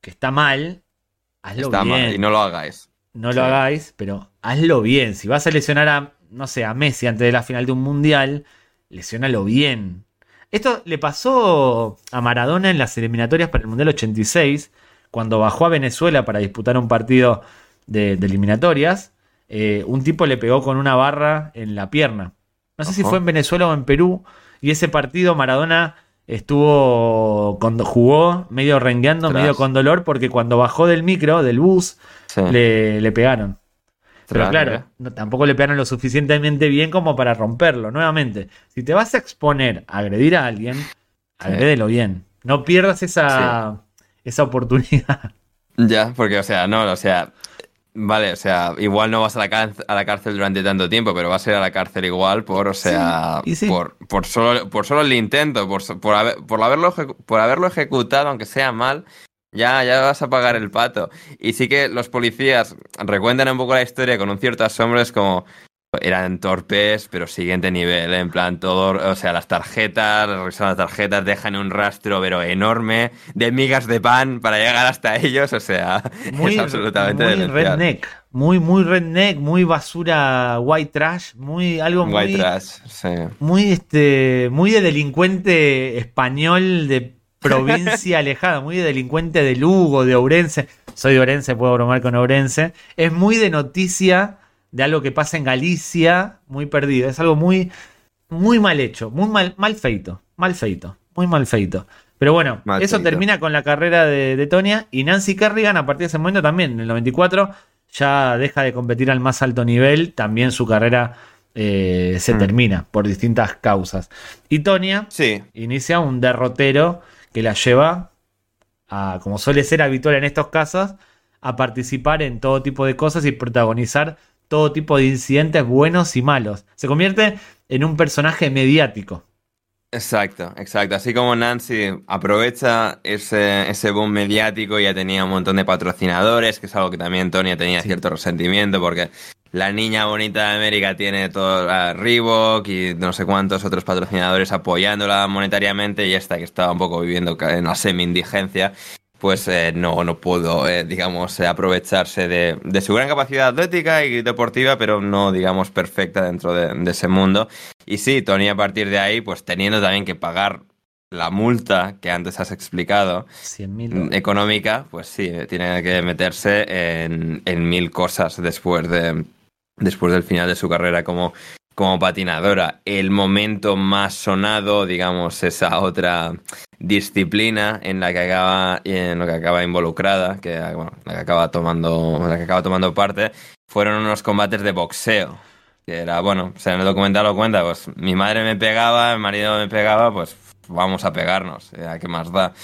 que está mal, hazlo Está bien. mal y no lo hagáis. No Sí. lo hagáis, pero hazlo bien. Si vas a lesionar a, no sé, a Messi antes de la final de un mundial, lesionalo bien. Esto le pasó a Maradona en las eliminatorias para el Mundial 86, cuando bajó a Venezuela para disputar un partido de, de eliminatorias. eh, un tipo le pegó con una barra en la pierna. No sé si fue en Venezuela o en Perú. Y ese partido Maradona estuvo cuando jugó medio rengueando, medio con dolor, porque cuando bajó del micro, del bus, Sí. le, le pegaron. Pero claro, no- tampoco le pegaron lo suficientemente bien como para romperlo. Nuevamente, si te vas a exponer a agredir a alguien, agrédelo bien. No pierdas esa, esa oportunidad. [LAUGHS] Ya, porque, o sea, no, o sea, vale, o sea, igual no vas a la, cárcel, a la cárcel durante tanto tiempo, pero vas a ir a la cárcel igual por, o sea, Sí, y sí. por, por, solo, por solo el intento, por, por, haber- por, haberlo, por haberlo ejecutado, aunque sea mal, ya, ya vas a pagar el pato. Y sí que los policías recuentan un poco la historia con un cierto asombro, es como, eran torpes, pero siguiente nivel, ¿eh? en plan todo, o sea, las tarjetas, revisan las tarjetas, dejan un rastro, pero enorme, de migas de pan para llegar hasta ellos, o sea, [LAUGHS] Muy, es absolutamente muy redneck. Muy, muy redneck, muy basura white trash, muy algo muy, White trash, sí. muy este, muy de delincuente español de provincia [LAUGHS] alejada, muy de delincuente de Lugo, de Ourense. Soy de Ourense, puedo bromar con Ourense. Es muy de noticia de algo que pasa en Galicia, muy perdido. Es algo muy, muy mal hecho, muy mal, mal feito, mal feito, muy mal feito. Pero bueno, Mal eso feito. termina con la carrera de, de Tonya y Nancy Kerrigan a partir de ese momento también, en el 94, ya deja de competir al más alto nivel, también su carrera eh, se Mm. termina por distintas causas. Y Tonya Sí, inicia un derrotero que la lleva a, como suele ser habitual en estos casos, a participar en todo tipo de cosas y protagonizar todo tipo de incidentes buenos y malos. Se convierte en un personaje mediático. exacto, exacto. Así como Nancy aprovecha ese, ese boom mediático, ya tenía un montón de patrocinadores, que es algo que también Tonya tenía Sí. cierto resentimiento, porque la niña bonita de América tiene todo a Reebok y no sé cuántos otros patrocinadores apoyándola monetariamente, y esta que estaba un poco viviendo en la semi-indigencia, pues eh, no, no pudo, eh, digamos, eh, aprovecharse de, de su gran capacidad atlética y deportiva, pero no, digamos, perfecta dentro de, de ese mundo. Y sí, Tony a partir de ahí, pues teniendo también que pagar la multa que antes has explicado, 100 mil mm, económica, pues sí, tiene que meterse en, en mil cosas después de después del final de su carrera como, como patinadora. El momento más sonado, digamos, esa otra disciplina en la que acaba, en lo que acaba involucrada, que bueno, la que acaba tomando, que acaba tomando parte, fueron unos combates de boxeo. Que era, bueno, o sea, en el documental cuenta, pues mi madre me pegaba, mi marido me pegaba, pues vamos a pegarnos, eh, ¿a qué más da?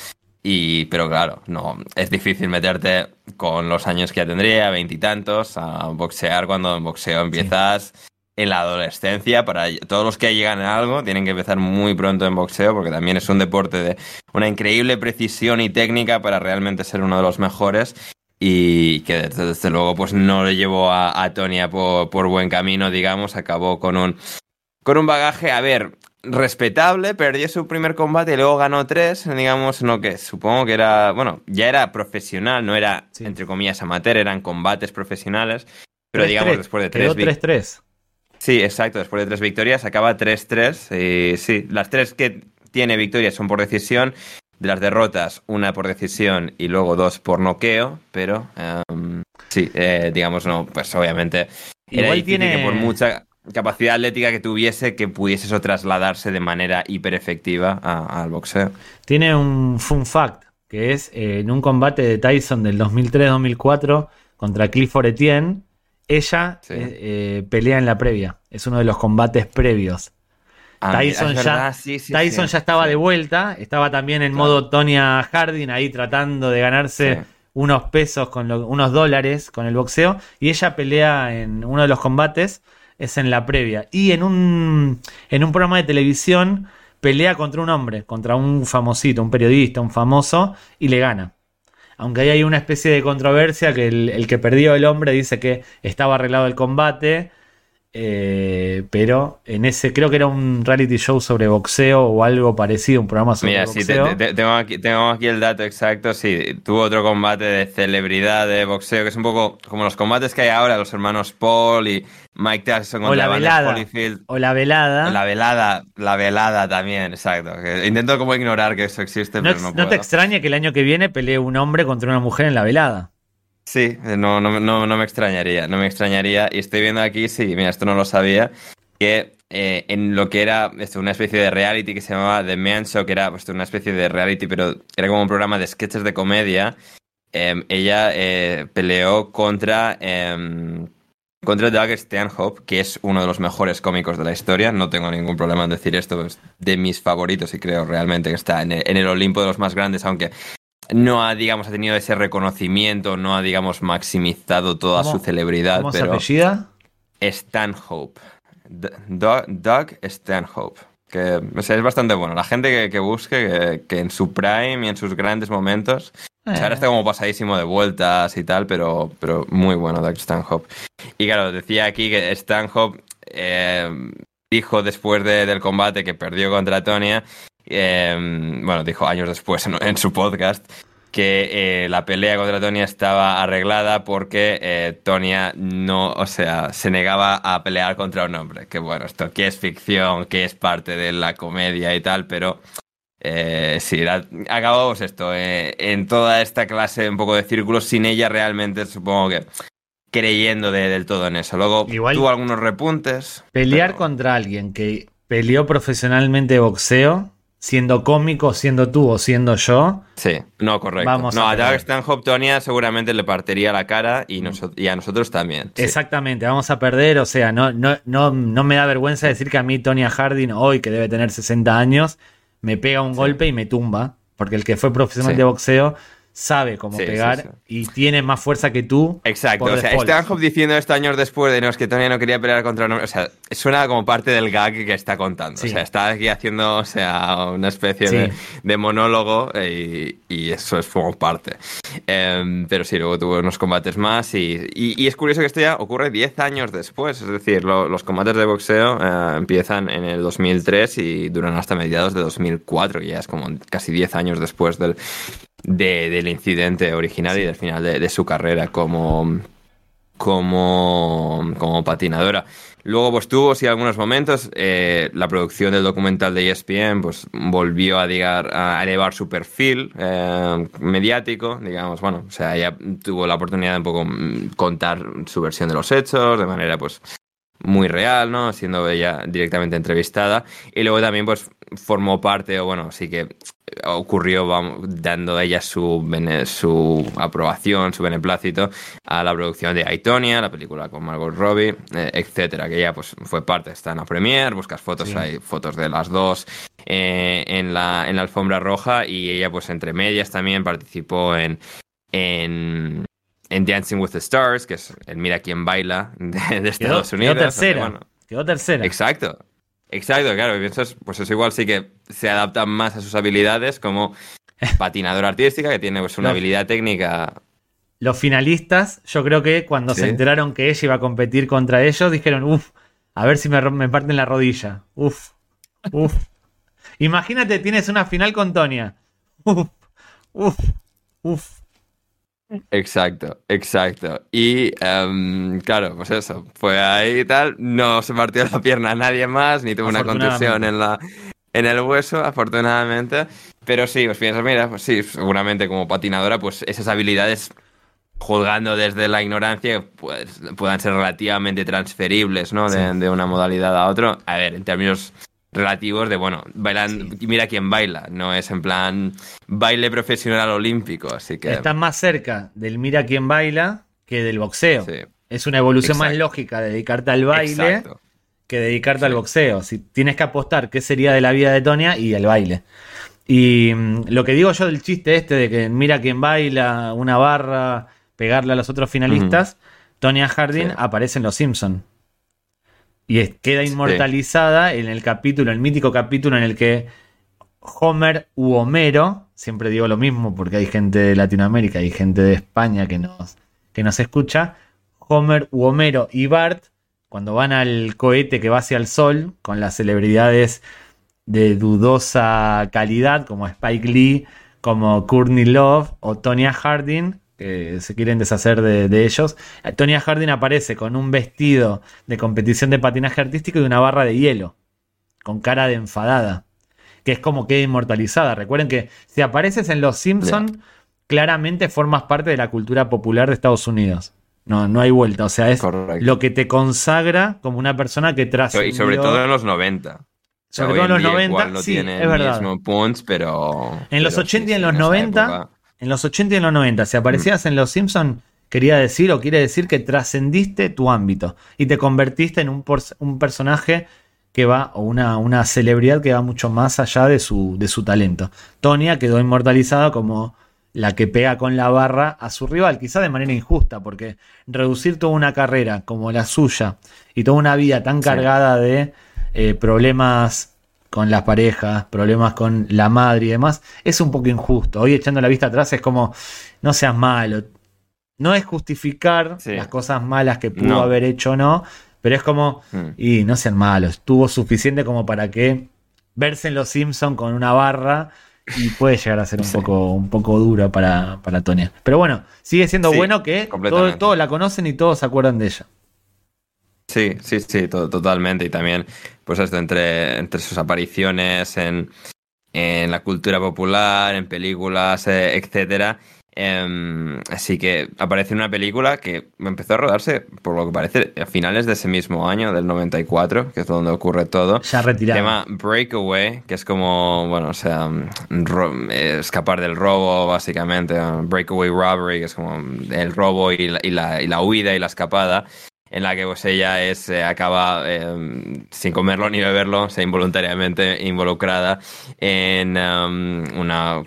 Y, pero claro, no, es difícil meterte con los años que ya tendría, veintitantos, a boxear cuando en boxeo empiezas en la adolescencia. Para todos los que llegan a algo, tienen que empezar muy pronto en boxeo, porque también es un deporte de una increíble precisión y técnica para realmente ser uno de los mejores. Y que desde, desde luego, pues no le llevó a, a Tonya por, por buen camino, digamos, acabó con un con un bagaje, a ver, respetable, perdió su primer combate y luego ganó tres, digamos, no que supongo que era, bueno, ya era profesional, no era, Sí. entre comillas, amateur, eran combates profesionales, pero 3-3, digamos, después de tres Quedó vic- 3-3. Sí, exacto, después de tres victorias acaba 3-3 y sí, las tres que tiene victorias son por decisión, de las derrotas, una por decisión y luego dos por noqueo, pero em, sí, eh, digamos, no, pues obviamente Igual tiene- que por mucha capacidad atlética que tuviese, que pudiese eso trasladarse de manera hiper efectiva al boxeo. Tiene un fun fact, que es eh, en un combate de Tyson del 2003-2004 contra Clifford Etienne, ella Sí. eh, eh, pelea en la previa. Es uno de los combates previos. Ah, Tyson, ya, verdad, sí, sí, Tyson ya estaba de vuelta, estaba también en Claro. modo Tonya Harding ahí tratando de ganarse unos pesos, con lo- unos dólares con el boxeo. Y ella pelea en uno de los combates, es en la previa. Y en un, en un programa de televisión pelea contra un hombre, contra un famosito, un periodista, un famoso, y le gana. Aunque ahí hay una especie de controversia que el, el que perdió el hombre dice que estaba arreglado el combate, eh, pero en ese creo que era un reality show sobre boxeo o algo parecido, un programa sobre Mira, sí, te- boxeo. te- te- tengo, aquí, tengo aquí el dato exacto. Sí, tuvo otro combate de celebridad de boxeo, que es un poco como los combates que hay ahora, los hermanos Paul y Mike Tyson o contra la Evander velada. Holyfield. O la velada. La velada, la velada también, exacto. que intento como ignorar que eso existe, no, pero no puedo. te extraña que el año que viene pelee un hombre contra una mujer en la velada. Sí, no, no, no, no me extrañaría, no me extrañaría. Y estoy viendo aquí, sí, mira, esto no lo sabía, que eh, en lo que era esto, una especie de reality que se llamaba The Man Show, que era pues, una especie de reality, pero era como un programa de sketches de comedia, em, ella eh, peleó contra, em, contra Doug Stanhope, que es uno de los mejores cómicos de la historia. No tengo ningún problema en decir esto, es de mis favoritos y creo realmente que está en el, en el Olimpo de los más grandes, aunque no ha, digamos, ha tenido ese reconocimiento, no ha, digamos, maximizado toda ¿Cómo- su celebridad, ¿Cómo se pero apellida? Stanhope. Doug, Doug Stanhope. Que o sea, es bastante bueno. La gente que, que busque, que, que en su prime y en sus grandes momentos. o sea, ahora está como pasadísimo de vueltas y tal, pero, pero muy bueno Doug Stanhope. Y claro, decía aquí que Stanhope eh, dijo después de- del combate que perdió contra Tonya, eh, bueno, dijo años después en, en su podcast, que eh, la pelea contra Tonya estaba arreglada porque eh, Tonya no, o sea, se negaba a pelear contra un hombre. Que bueno, esto que es ficción, que es parte de la comedia y tal, pero eh, sí, la- acabamos esto, eh, en toda esta clase un poco de círculos, sin ella realmente supongo que creyendo de- del todo en eso. Luego Igual- tuvo algunos repuntes. Pelear pero- contra alguien que peleó profesionalmente boxeo, siendo cómico, siendo tú o siendo yo, Sí, no, correcto. Vamos no, a a Doug. Stanhope Tonya seguramente le partiría la cara y, noso- y a nosotros también. sí. exactamente, vamos a perder. O sea, no, no, no, no me da vergüenza decir que a mí Tonya Harding, hoy que debe tener 60 años, me pega un Sí. golpe y me tumba. Porque el que fue profesional Sí. de boxeo sabe cómo Sí, pegar sí. y tiene más fuerza que tú. Exacto, o sea, default. Stanhope diciendo esto años después de no, es que Tonya no quería pelear contra un hombre. O sea, suena como parte del gag que está contando. O sea, está aquí haciendo, o sea, una especie de, de monólogo eh, y, y eso es como parte. Em, pero sí, luego tuvo unos combates más y, y- y es curioso que esto ya ocurre 10 años después. Es decir, lo- los combates de boxeo eh, empiezan en el 2003 y duran hasta mediados de 2004, que ya es como casi 10 años después del, de- del incidente original y del final de, de su carrera como, como, como patinadora. Luego, pues tuvo sí algunos momentos. eh, la producción del documental de ESPN, pues volvió a, digar, a elevar su perfil eh, mediático, digamos. Bueno, o sea, ella tuvo la oportunidad de un poco mm, contar su versión de los hechos de manera, pues, muy real, ¿no? Siendo ella directamente entrevistada. Y luego también, pues, formó parte, o bueno, sí que ocurrió vamos, dando ella su, bene- su aprobación, su beneplácito a la producción de Aitonia, la película con Margot Robbie, eh, etcétera, que ella pues fue parte, está en la premier, buscas fotos, Sí. hay fotos de las dos eh, en, la, en la alfombra roja y ella pues entre medias también participó en, en, en Dancing with the Stars, que es el Mira quién baila de, de Quedó, Estados quedó Unidos. donde, tercera. bueno, Quedó tercera. Exacto. Exacto, claro. pues eso igual sí que se adapta más a sus habilidades como patinadora artística, que tiene pues una habilidad técnica. Los finalistas, yo creo que cuando Sí. se enteraron que ella iba a competir contra ellos, dijeron, uff, a ver si me, me parten la rodilla. Uff, Uf. Imagínate, tienes una final con Tonia. Uf, uf, uf. Exacto, exacto. Y em, claro, pues eso, fue ahí y tal, no se partió la pierna a nadie más, ni tuvo una contusión en la en el hueso, afortunadamente. Pero sí, pues piensas, mira, pues sí, seguramente como patinadora, pues esas habilidades, juzgando desde la ignorancia, pues puedan ser relativamente transferibles, ¿no? De, de una modalidad a otra. A ver, en términos relativos de, bueno, bailan, mira quién baila, no es en plan baile profesional olímpico, así que... Estás más cerca del mira quién baila que del boxeo. Es una evolución más lógica dedicarte al baile que dedicarte al boxeo. Si tienes que apostar qué sería de la vida de Tonia y el baile. Y mm, lo que digo yo del chiste este de que mira quién baila, una barra, pegarle a los otros finalistas, Tonia Harding aparece en Los Simpsons. Y queda inmortalizada en el capítulo, el mítico capítulo en el que Homer u Homero, siempre digo lo mismo porque hay gente de Latinoamérica y gente de España que nos, que nos escucha, Homer u Homero y Bart, cuando van al cohete que va hacia el sol, con las celebridades de dudosa calidad como Spike Lee, como Courtney Love o Tonya Harding, que se quieren deshacer de, ellos. Tonya Harding aparece con un vestido de competición de patinaje artístico y una barra de hielo, con cara de enfadada, que es como que inmortalizada. Recuerden que si apareces en Los Simpsons, claramente formas parte de la cultura popular de Estados Unidos. No, no hay vuelta. O sea, es lo que te consagra como una persona que trascendió... Y sobre todo en los 90. Sobre todo en los 90, sí, es verdad. pero... En los 80 y en los 90 en los 80 y en los 90, si aparecías en Los Simpsons, quería decir o quiere decir que trascendiste tu ámbito y te convertiste en un, un personaje que va, o una, una, celebridad que va mucho más allá de su, de su talento. Tonia quedó inmortalizada como la que pega con la barra a su rival, quizá de manera injusta, porque reducir toda una carrera como la suya y toda una vida tan cargada de eh, problemas con las parejas, problemas con la madre y demás, es un poco injusto. Hoy echando la vista atrás es como, no seas malo. No es justificar las cosas malas que pudo haber hecho o no, pero es como, hmm. y no sean malos, tuvo suficiente como para que verse en Los Simpsons con una barra y puede llegar a ser un poco un poco duro para, para Tonya. Pero bueno, sigue siendo bueno que todos la conocen y todos se acuerdan de ella. Sí, sí, sí, totalmente. Y también, pues esto, entre, entre sus apariciones en, en la cultura popular, en películas, eh, etcétera. Em, así que aparece en una película que empezó a rodarse, por lo que parece, a finales de ese mismo año, del 94, que es donde ocurre todo. Se ha retirado. Se llama Breakaway, que es como, bueno, o sea, escapar del robo, básicamente. Breakaway Robbery, que es como el robo y y la, y la huida y la escapada en la que pues ella es, eh, acaba em, sin comerlo ni beberlo, se involuntariamente involucrada en em, una,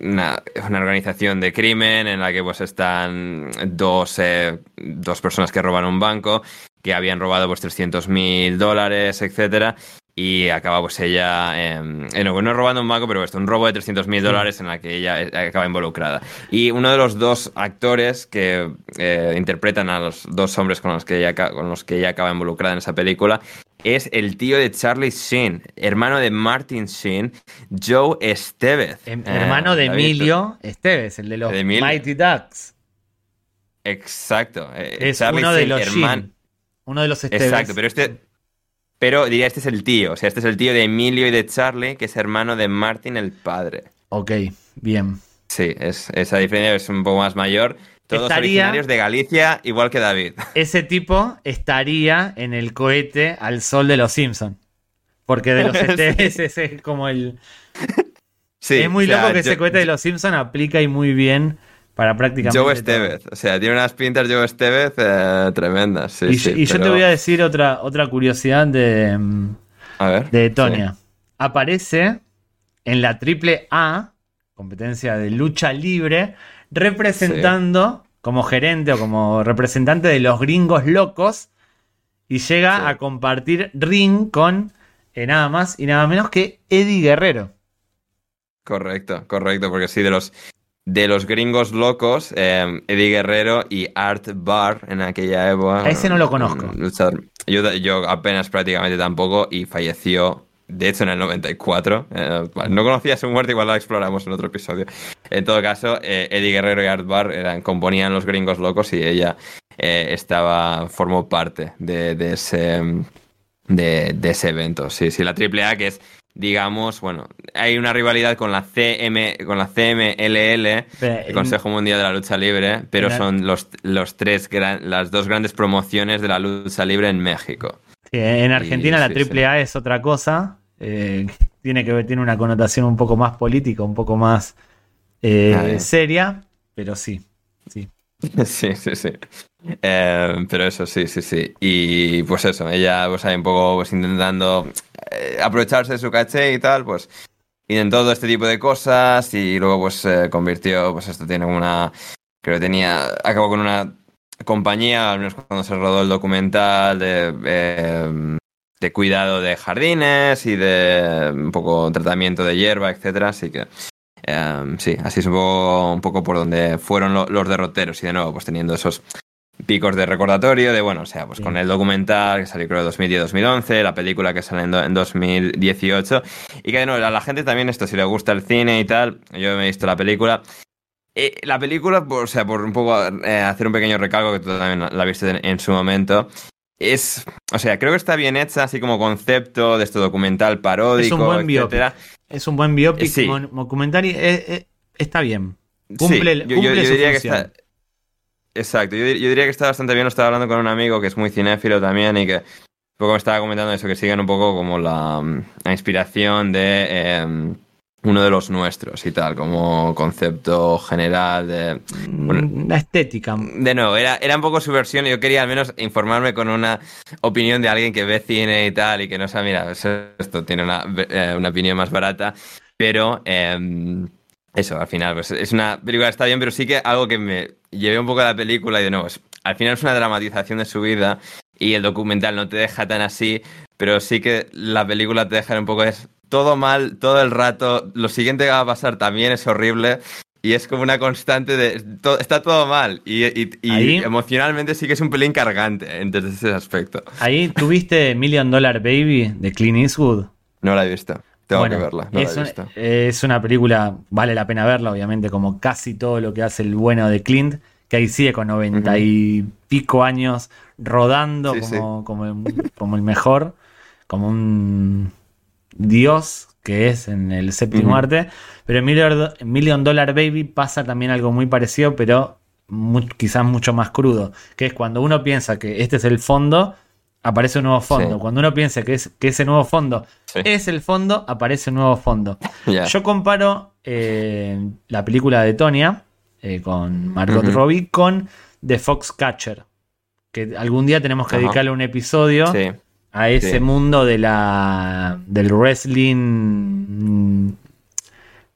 una, organización de crimen en la que pues están dos, eh, dos personas que roban un banco que habían robado pues 300 mil dólares, etcétera, y acaba pues ella, eh, no, robando un banco, pero esto, un robo de 300 mil dólares en la que ella eh, acaba involucrada. Y uno de los dos actores que eh, interpretan a los dos hombres con los, que ella, con los que ella acaba involucrada en esa película es el tío de Charlie Sheen, hermano de Martin Sheen, Joe Estevez. Em, hermano de Emilio Estevez, el de los Mighty Ducks. Exacto. es uno de los hermano. Uno de los Estevez. Exacto, pero este pero diría, este es el tío. O sea, este es el tío de Emilio y de Charlie, que es hermano de Martin, el padre. Ok, bien. Sí, es, esa diferencia es un poco más mayor. Todos originarios de Galicia, igual que David. [LAUGHS] Ese tipo estaría en el cohete al sol de los Simpsons. Porque de los [LAUGHS] ETS es como el. Sí, es muy loco que ese cohete de los Simpsons aplica y muy bien para prácticamente. Joe Estevez, o sea, tiene unas pintas Joe Estevez eh, tremendas. Sí, y, yo te voy a decir otra, otra curiosidad de, de Tonia. Aparece en la triple A, competencia de lucha libre, representando como gerente o como representante de los gringos locos y llega a compartir ring con eh, nada más y nada menos que Eddie Guerrero. Correcto, correcto, porque sí, de los de los gringos locos, eh, Eddie Guerrero y Art Barr en aquella época. A ese no lo conozco. Yo, yo apenas prácticamente tampoco y falleció de hecho en el 94. Eh, no conocía su muerte, igual la exploramos en otro episodio. En todo caso, eh, Eddie Guerrero y Art Barr eran, componían Los Gringos Locos y ella eh, estaba, formó parte de, de ese, de, de, ese evento. Sí, sí, la AAA que es digamos, bueno, hay una rivalidad con la CM, con la CMLL, el Consejo Mundial de la Lucha Libre, pero son los, los tres las dos grandes promociones de la lucha libre en México. en Argentina la AAA es otra cosa, eh, [LAUGHS] tiene que tiene una connotación un poco más política, un poco más eh, ah, seria, pero sí, sí. [LAUGHS] Sí, sí, sí. Eh, pero eso, sí, sí, sí. Y pues eso, ella pues ahí un poco pues intentando eh, aprovecharse de su caché y tal, pues intentó todo este tipo de cosas y luego pues se convirtió, pues esto tiene una, creo que tenía, acabó con una compañía, al menos cuando se rodó el documental de, eh, de cuidado de jardines y de un poco tratamiento de hierba, etcétera, así que Em, sí, así es un poco, un poco por donde fueron los derroteros y de nuevo, pues teniendo esos picos de recordatorio de, bueno, o sea, pues con el documental que salió creo en 2010-2011, la película que sale en, 2018 y que de nuevo a la gente también esto, si le gusta el cine y tal, yo me he visto la película. Eh, la película, o sea, por un poco eh, hacer un pequeño recalco, que tú también la viste en, su momento, es, o sea, creo que está bien hecha, así como concepto de este documental paródico, es un buen etcétera. Es un buen biopic, sí. documentario, eh, eh, está bien. Cumple, yo, diría que está. Exacto, yo, diría que está bastante bien. Lo estaba hablando con un amigo que es muy cinéfilo también y que un poco me estaba comentando eso, que siguen un poco como la, inspiración de em, uno de los nuestros y tal, como concepto general de... Mm, la estética. De nuevo, era, era un poco su versión y yo quería al menos informarme con una opinión de alguien que ve cine y tal y que no sabe, mira, esto tiene una, eh, una opinión más barata, pero... Em, eso, al final, pues es una película está bien, pero sí que algo que me llevé un poco a la película y de nuevo, al final es una dramatización de su vida y el documental no te deja tan así, pero sí que la película te deja un poco es todo mal todo el rato. Lo siguiente que va a pasar también es horrible. Y es como una constante de. está todo mal. Y, emocionalmente sí que es un pelín cargante en ese aspecto. Ahí tuviste Million Dollar Baby de Clint Eastwood. No la he visto. Tengo que verla. es, una película, vale la pena verla, obviamente, como casi todo lo que hace el bueno de Clint, que ahí sigue con noventa y pico años rodando como, Como, como el mejor, como un Dios, que es en el séptimo arte. Pero en Million, Dollar Baby pasa también algo muy parecido, pero quizás mucho más crudo. Que es cuando uno piensa que este es el fondo, aparece un nuevo fondo. Cuando uno piensa que, es, que ese nuevo fondo es el fondo, aparece un nuevo fondo. Yo comparo eh, la película de Tonya eh, con Margot Robbie con The Foxcatcher. Que algún día tenemos que dedicarle un episodio a ese mundo de la del wrestling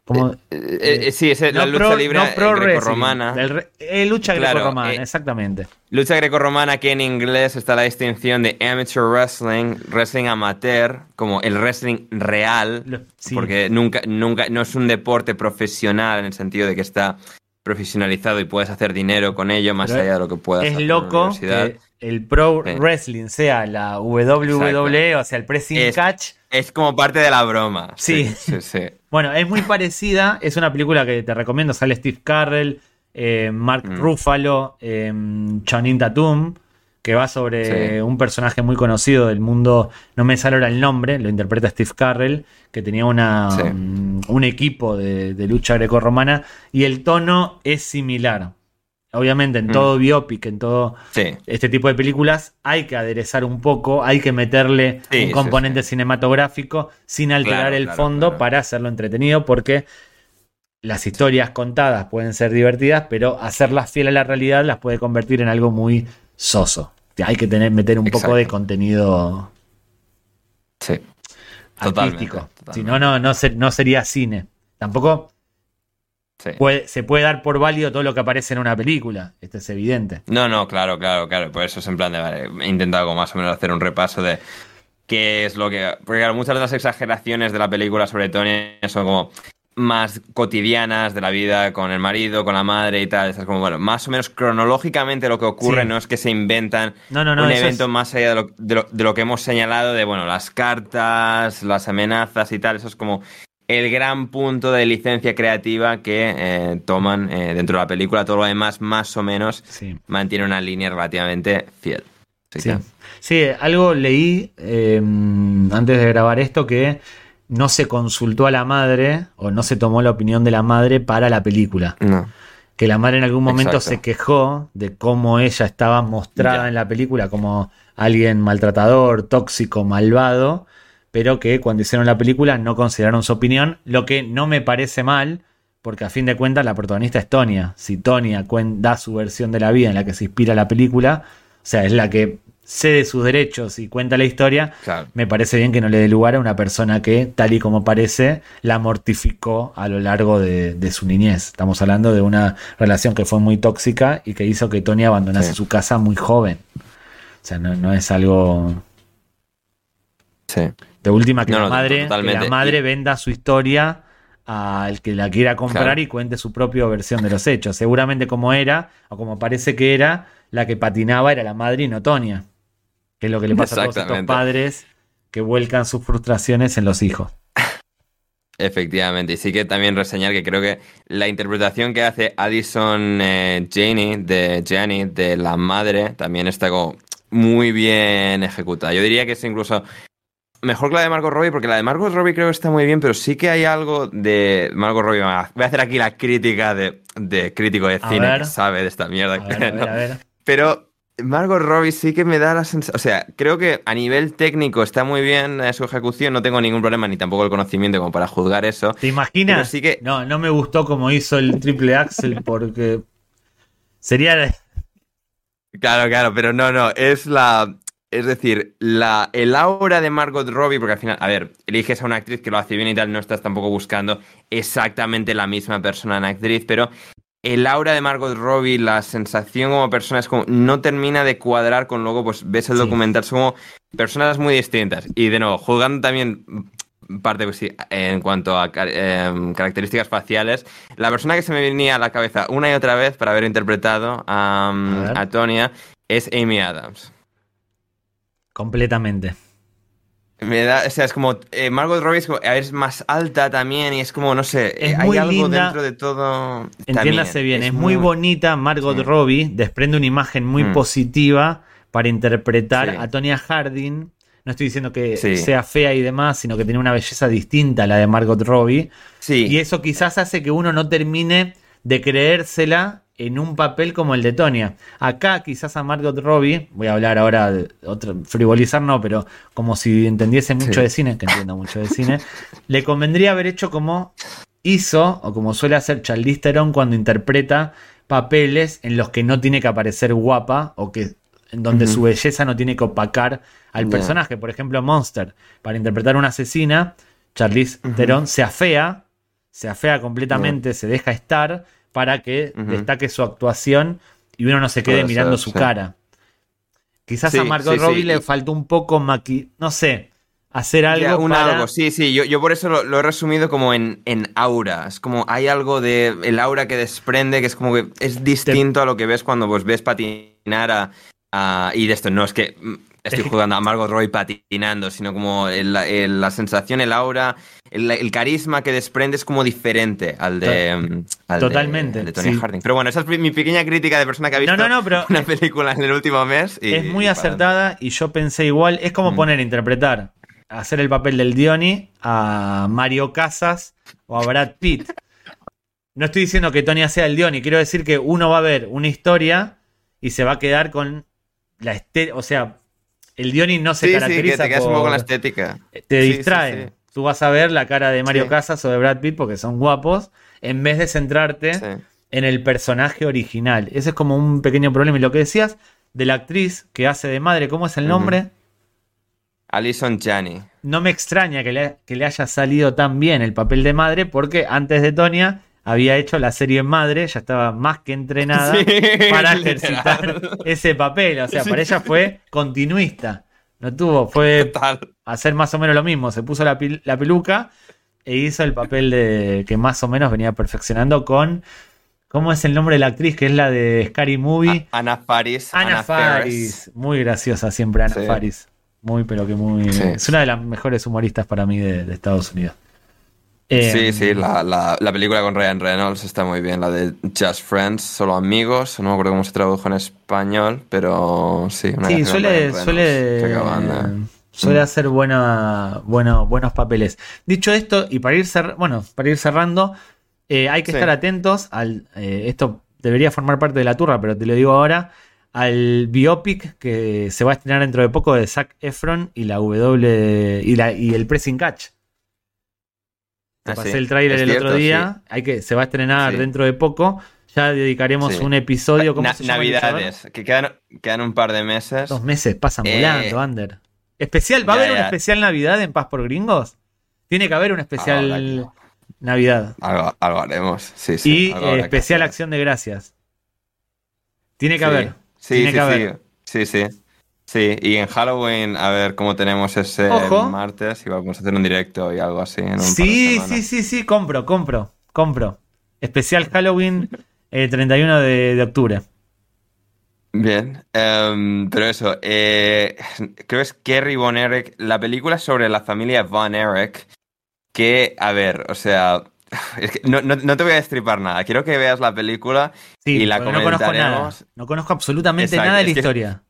como, eh, eh, eh, sí, es la lucha libre grecorromana. lucha grecorromana, exactamente. Lucha grecorromana que en inglés está la distinción de amateur wrestling, wrestling amateur, como el wrestling real, porque nunca, nunca, no es un deporte profesional en el sentido de que está profesionalizado y puedes hacer dinero con ello más allá de lo que puedas es loco que el pro wrestling sea la WWE, o sea, el pressing catch. Es como parte de la broma. Sí. Sí, sí. [LAUGHS] bueno, es muy parecida. Es una película que te recomiendo. Sale Steve Carrell, eh, Mark mm. Ruffalo, eh, Channing Tatum que va sobre un personaje muy conocido del mundo, no me sale ahora el nombre, lo interpreta Steve Carrell, que tenía una, un, equipo de, lucha grecorromana y el tono es similar. Obviamente en mm. todo biopic, en todo este tipo de películas, hay que aderezar un poco, hay que meterle un componente cinematográfico sin alterar el fondo para hacerlo entretenido, porque las historias contadas pueden ser divertidas, pero hacerlas fiel a la realidad las puede convertir en algo muy soso. Hay que tener, meter un poco de contenido sí, artístico. Si no, no, no, no sería cine. Tampoco se puede dar por válido todo lo que aparece en una película. Esto es evidente. No, no, claro, claro, claro. Por eso es en plan de, vale, he intentado como más o menos hacer un repaso de qué es lo que... Porque claro, muchas de las exageraciones de la película sobre Tony son como más cotidianas de la vida con el marido, con la madre y tal. Es como, bueno, más o menos cronológicamente lo que ocurre, Sí. no es que se inventan No, no, no, un evento es- más allá de lo, de lo- de lo que hemos señalado, de, bueno, las cartas, las amenazas y tal. Eso es como el gran punto de licencia creativa que eh, toman eh, dentro de la película. Todo lo demás, más o menos, Sí. mantiene una línea relativamente fiel. Así Sí. que- Sí, algo leí eh, antes de grabar esto que no se consultó a la madre o no se tomó la opinión de la madre para la película. no. Que la madre en algún momento Exacto. se quejó de cómo ella estaba mostrada Ya. en la película como alguien maltratador, tóxico, malvado, pero que cuando hicieron la película no consideraron su opinión, lo que no me parece mal, porque a fin de cuentas la protagonista es Tonia. Si Tonia da su versión de la vida en la que se inspira la película, o sea, es la que cede sus derechos y cuenta la historia, Claro. me parece bien que no le dé lugar a una persona que, tal y como parece, la mortificó a lo largo de, de su niñez. Estamos hablando de una relación que fue muy tóxica y que hizo que Tony abandonase Sí. su casa muy joven. O sea, no, no es algo Sí. de última que, No, la, no, madre, que la madre venda su historia al que la quiera comprar Claro. y cuente su propia versión de los hechos. Seguramente como era, o como parece que era, la que patinaba era la madre y no Tonia. Que es lo que le pasa a todos estos padres que vuelcan sus frustraciones en los hijos. Efectivamente, y sí que también reseñar que creo que la interpretación que hace Addison eh, Janney de Janney de la madre también está como muy bien ejecutada. Yo diría que es incluso mejor que la de Margot Robbie, porque la de Margot Robbie creo que está muy bien, pero sí que hay algo de Margot Robbie. Voy a hacer aquí la crítica de, de crítico de A cine ver. que sabe de esta mierda. A ver, a ver, No. a ver. Pero Margot Robbie sí que me da la sensación. O sea, creo que a nivel técnico está muy bien su ejecución. No tengo ningún problema ni tampoco el conocimiento como para juzgar eso. ¿Te imaginas? Sí que- No, no me gustó como hizo el triple Axel porque sería... Claro, claro, pero no, no. Es la. Es decir, la, el aura de Margot Robbie, porque al final, a ver, eliges a una actriz que lo hace bien y tal, no estás tampoco buscando exactamente la misma persona en actriz, pero el aura de Margot Robbie, la sensación como persona es como no termina de cuadrar con luego, pues ves el Sí. documental, son como personas muy distintas. Y de nuevo, juzgando también parte, pues sí, en cuanto a em, características faciales, la persona que se me venía a la cabeza una y otra vez para haber interpretado a, A a Tonya es Amy Adams. Completamente. Me da, o sea, es como eh, Margot Robbie es, como- es más alta también y es como, no sé, Es eh, hay muy algo linda. dentro de todo. Entiéndase bien, es, muy bonita Margot Sí. Robbie, desprende una imagen muy Mm. positiva para interpretar Sí. a Tonya Harding. No estoy diciendo que Sí. sea fea y demás, sino que tiene una belleza distinta a la de Margot Robbie. Sí, Y eso quizás hace que uno no termine de creérsela en un papel como el de Tonya. Acá quizás a Margot Robbie, voy a hablar ahora de otro, frivolizar no, pero como si entendiese mucho Sí. de cine, que entiendo mucho de cine, [LAUGHS] le convendría haber hecho como hizo, o como suele hacer Charlize Theron cuando interpreta papeles en los que no tiene que aparecer guapa o que en donde su belleza no tiene que opacar al personaje. Por ejemplo, Monster, para interpretar una asesina, Charlize Ujú. Theron se afea, se afea completamente, se deja estar para que destaque su actuación y uno no se quede Puede mirando ser, su sí. cara. Quizás Sí, a Margot sí, Robbie le faltó un poco maqui... no sé, hacer algo Ya, un para... algo, sí, sí, yo, yo por eso lo, lo he resumido como en, en aura. Es como hay algo de el aura que desprende que es como que es distinto a lo que ves cuando pues, ves patinar a, a- Y de esto, no es que mm, estoy [LAUGHS] jugando a Margot Roy patinando, sino como el- el- la sensación, el aura, el, el carisma que desprende es como diferente al de, mm, de- Totalmente, al de Tony sí. Harding. Pero bueno, esa es mi pequeña crítica de persona que ha visto No, no, no, pero una película en el último mes. y- es muy y acertada y yo pensé igual, es como Mm. poner a interpretar, hacer el papel del Diony a Mario Casas o a Brad Pitt. No estoy diciendo que Tony sea el Diony, quiero decir que uno va a ver una historia y se va a quedar con la o sea, el Diony no se Sí, sí, que caracteriza te quedas un poco con la estética. te distraen. Tú vas a ver la cara de Mario. Casas o de Brad Pitt porque son guapos, en vez de centrarte en el personaje original. Ese es como un pequeño problema. Y lo que decías de la actriz que hace de madre, ¿cómo es el nombre? Alison Janney. No me extraña que le, que le haya salido tan bien el papel de madre porque antes de Tonia había hecho la serie Madre, ya estaba más que entrenada [LAUGHS] Sí, para literal. ejercitar ese papel. O sea, Sí. para ella fue continuista. No tuvo, fue Total. hacer más o menos lo mismo. Se puso la, peluca e hizo el papel de que más o menos venía perfeccionando con. ¿Cómo es el nombre de la actriz? Que es la de Scary Movie. Ana Faris. Ana, Faris. Muy graciosa siempre, Ana Sí. Faris. Muy, pero que muy. Es una de las mejores humoristas para mí de, de Estados Unidos. Eh, Sí, sí, la, la- la película con Ryan Reynolds está muy bien, la de Just Friends, solo amigos, no me acuerdo cómo se tradujo en español, pero sí, una Sí, suele, suele, acaban de- suele Mm. hacer buena, bueno, buenos papeles. Dicho esto, y para ir, bueno, para ir cerrando, eh, hay que Sí. estar atentos al. eh, esto debería formar parte de la turra, pero te lo digo ahora. Al biopic que se va a estrenar dentro de poco de Zac Efron y la W y, la, y el Pressing Catch. Te Ah, pasé sí, el tráiler el otro día. Hay que, se va a estrenar Sí. dentro de poco. Ya dedicaremos un episodio. ¿Cómo Na-? Navidades, que quedan, quedan un par de meses. Dos meses pasan Eh, volando, Ander. Especial, ¿va a ya, haber un ya. especial Navidad en Paz por Gringos? Tiene que haber un especial que- Navidad. Algo, algo haremos, sí, sí. y eh, especial. Acción de Gracias. Tiene que haber. Sí, Tiene sí, que haber. Sí, sí. Sí, y en Halloween, a ver cómo tenemos ese Ojo. martes y vamos a hacer un directo y algo así. En un Sí, sí, sí, sí, compro, compro, compro. Especial Halloween el 31 de, de octubre. Bien, em, pero eso, eh, creo que es Kerry Von Erich, la película sobre la familia Von Erich, que, a ver, o sea, [LAUGHS] es que no, no- no te voy a destripar nada, quiero que veas la película Sí, y la porque no conozco nada. comentaremos. No conozco absolutamente Exacto, nada de la es que- historia.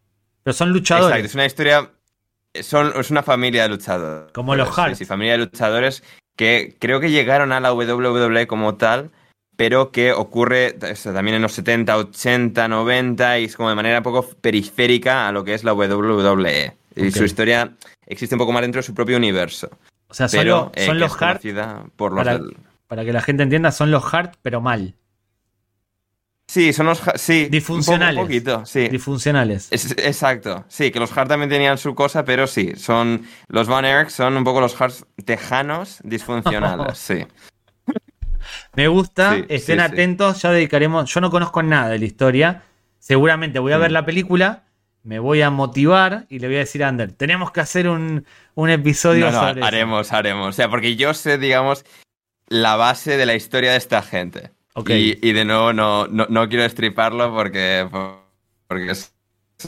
Pero son Exacto, luchadores. es una historia, son, es una familia de luchadores. Como los Hart. Sí, familia de luchadores que creo que llegaron a la WWE como tal, pero que ocurre también en los 70, 80, 90 y es como de manera un poco periférica a lo que es la WWE. Y su historia existe un poco más dentro de su propio universo. O sea, son, Pero lo- eh, son los Hart, conocida por los para- del- para que la gente entienda, son los Hart, pero mal. Sí, son los sí, un poco- Disfuncionales. Un poquito, sí. Disfuncionales. Es- exacto, sí, que los Hart también tenían su cosa, pero sí, son los Van Erich son un poco los Hart tejanos disfuncionales, [LAUGHS] sí. Me gusta, Sí, estén sí, atentos, ya dedicaremos, yo no conozco nada de la historia, seguramente voy a ver Mm. la película, me voy a motivar y le voy a decir a Ander, tenemos que hacer un, un episodio No, no, sobre eso". haremos, haremos. O sea, porque yo sé, digamos, la base de la historia de esta gente. Y, y de nuevo no, no, no quiero estriparlo porque, porque es,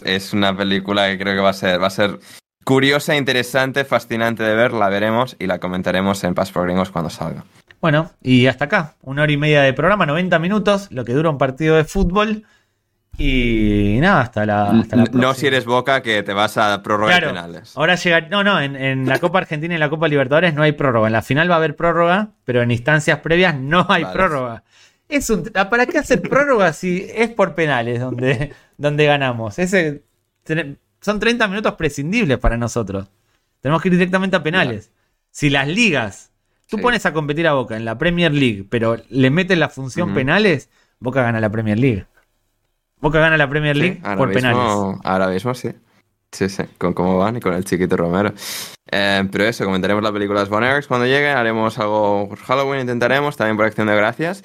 es una película que creo que va a ser, va a ser curiosa, interesante, fascinante de ver. La veremos y la comentaremos en Pass por Gringos cuando salga. Bueno, y hasta acá, una hora y media de programa, 90 minutos, lo que dura un partido de fútbol. Y nada, hasta la, hasta la no próxima. si eres Boca que te vas a prórroga Claro, penales. ahora llega. No, no, en, en la Copa Argentina y en la Copa Libertadores no hay prórroga. En la final va a haber prórroga, pero en instancias previas no hay Vale. prórroga. Es un, ¿Para qué hacer prórroga si es por penales donde, donde ganamos? Ese, son 30 minutos prescindibles para nosotros. Tenemos que ir directamente a penales. Si las ligas, tú Sí. pones a competir a Boca en la Premier League, pero le metes la función penales, Boca gana la Premier League. Boca gana la Premier League por penales. Ahora mismo sí. Sí, sí, con cómo van y con el chiquito Romero. Eh, pero eso, comentaremos la película de Von cuando llegue, haremos algo por Halloween, intentaremos, también por Acción de Gracias.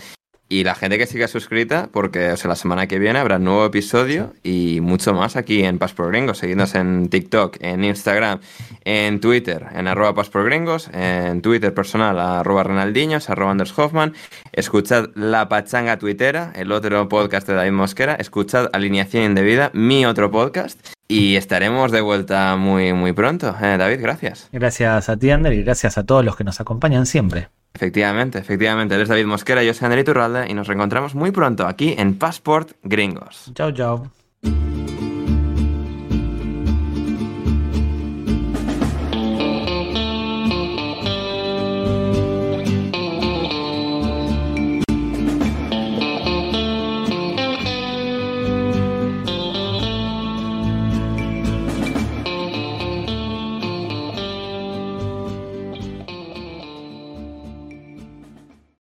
Y la gente que siga suscrita, porque o sea, la semana que viene habrá un nuevo episodio y mucho más aquí en Pas por Gringos. Seguidnos en TikTok, en Instagram, en Twitter, en arroba Pas por Gringos, en Twitter personal, arroba Renaldiños, arroba Anders Hoffman. Escuchad La Pachanga Twittera, el otro podcast de David Mosquera. Escuchad Alineación Indebida, mi otro podcast. Y estaremos de vuelta muy, muy pronto. Eh, David, gracias. Gracias a ti, Ander, y gracias a todos los que nos acompañan siempre. Efectivamente, efectivamente. Él es David Mosquera, yo soy André Turralde y nos reencontramos muy pronto aquí en Passport Gringos. Chao, chao.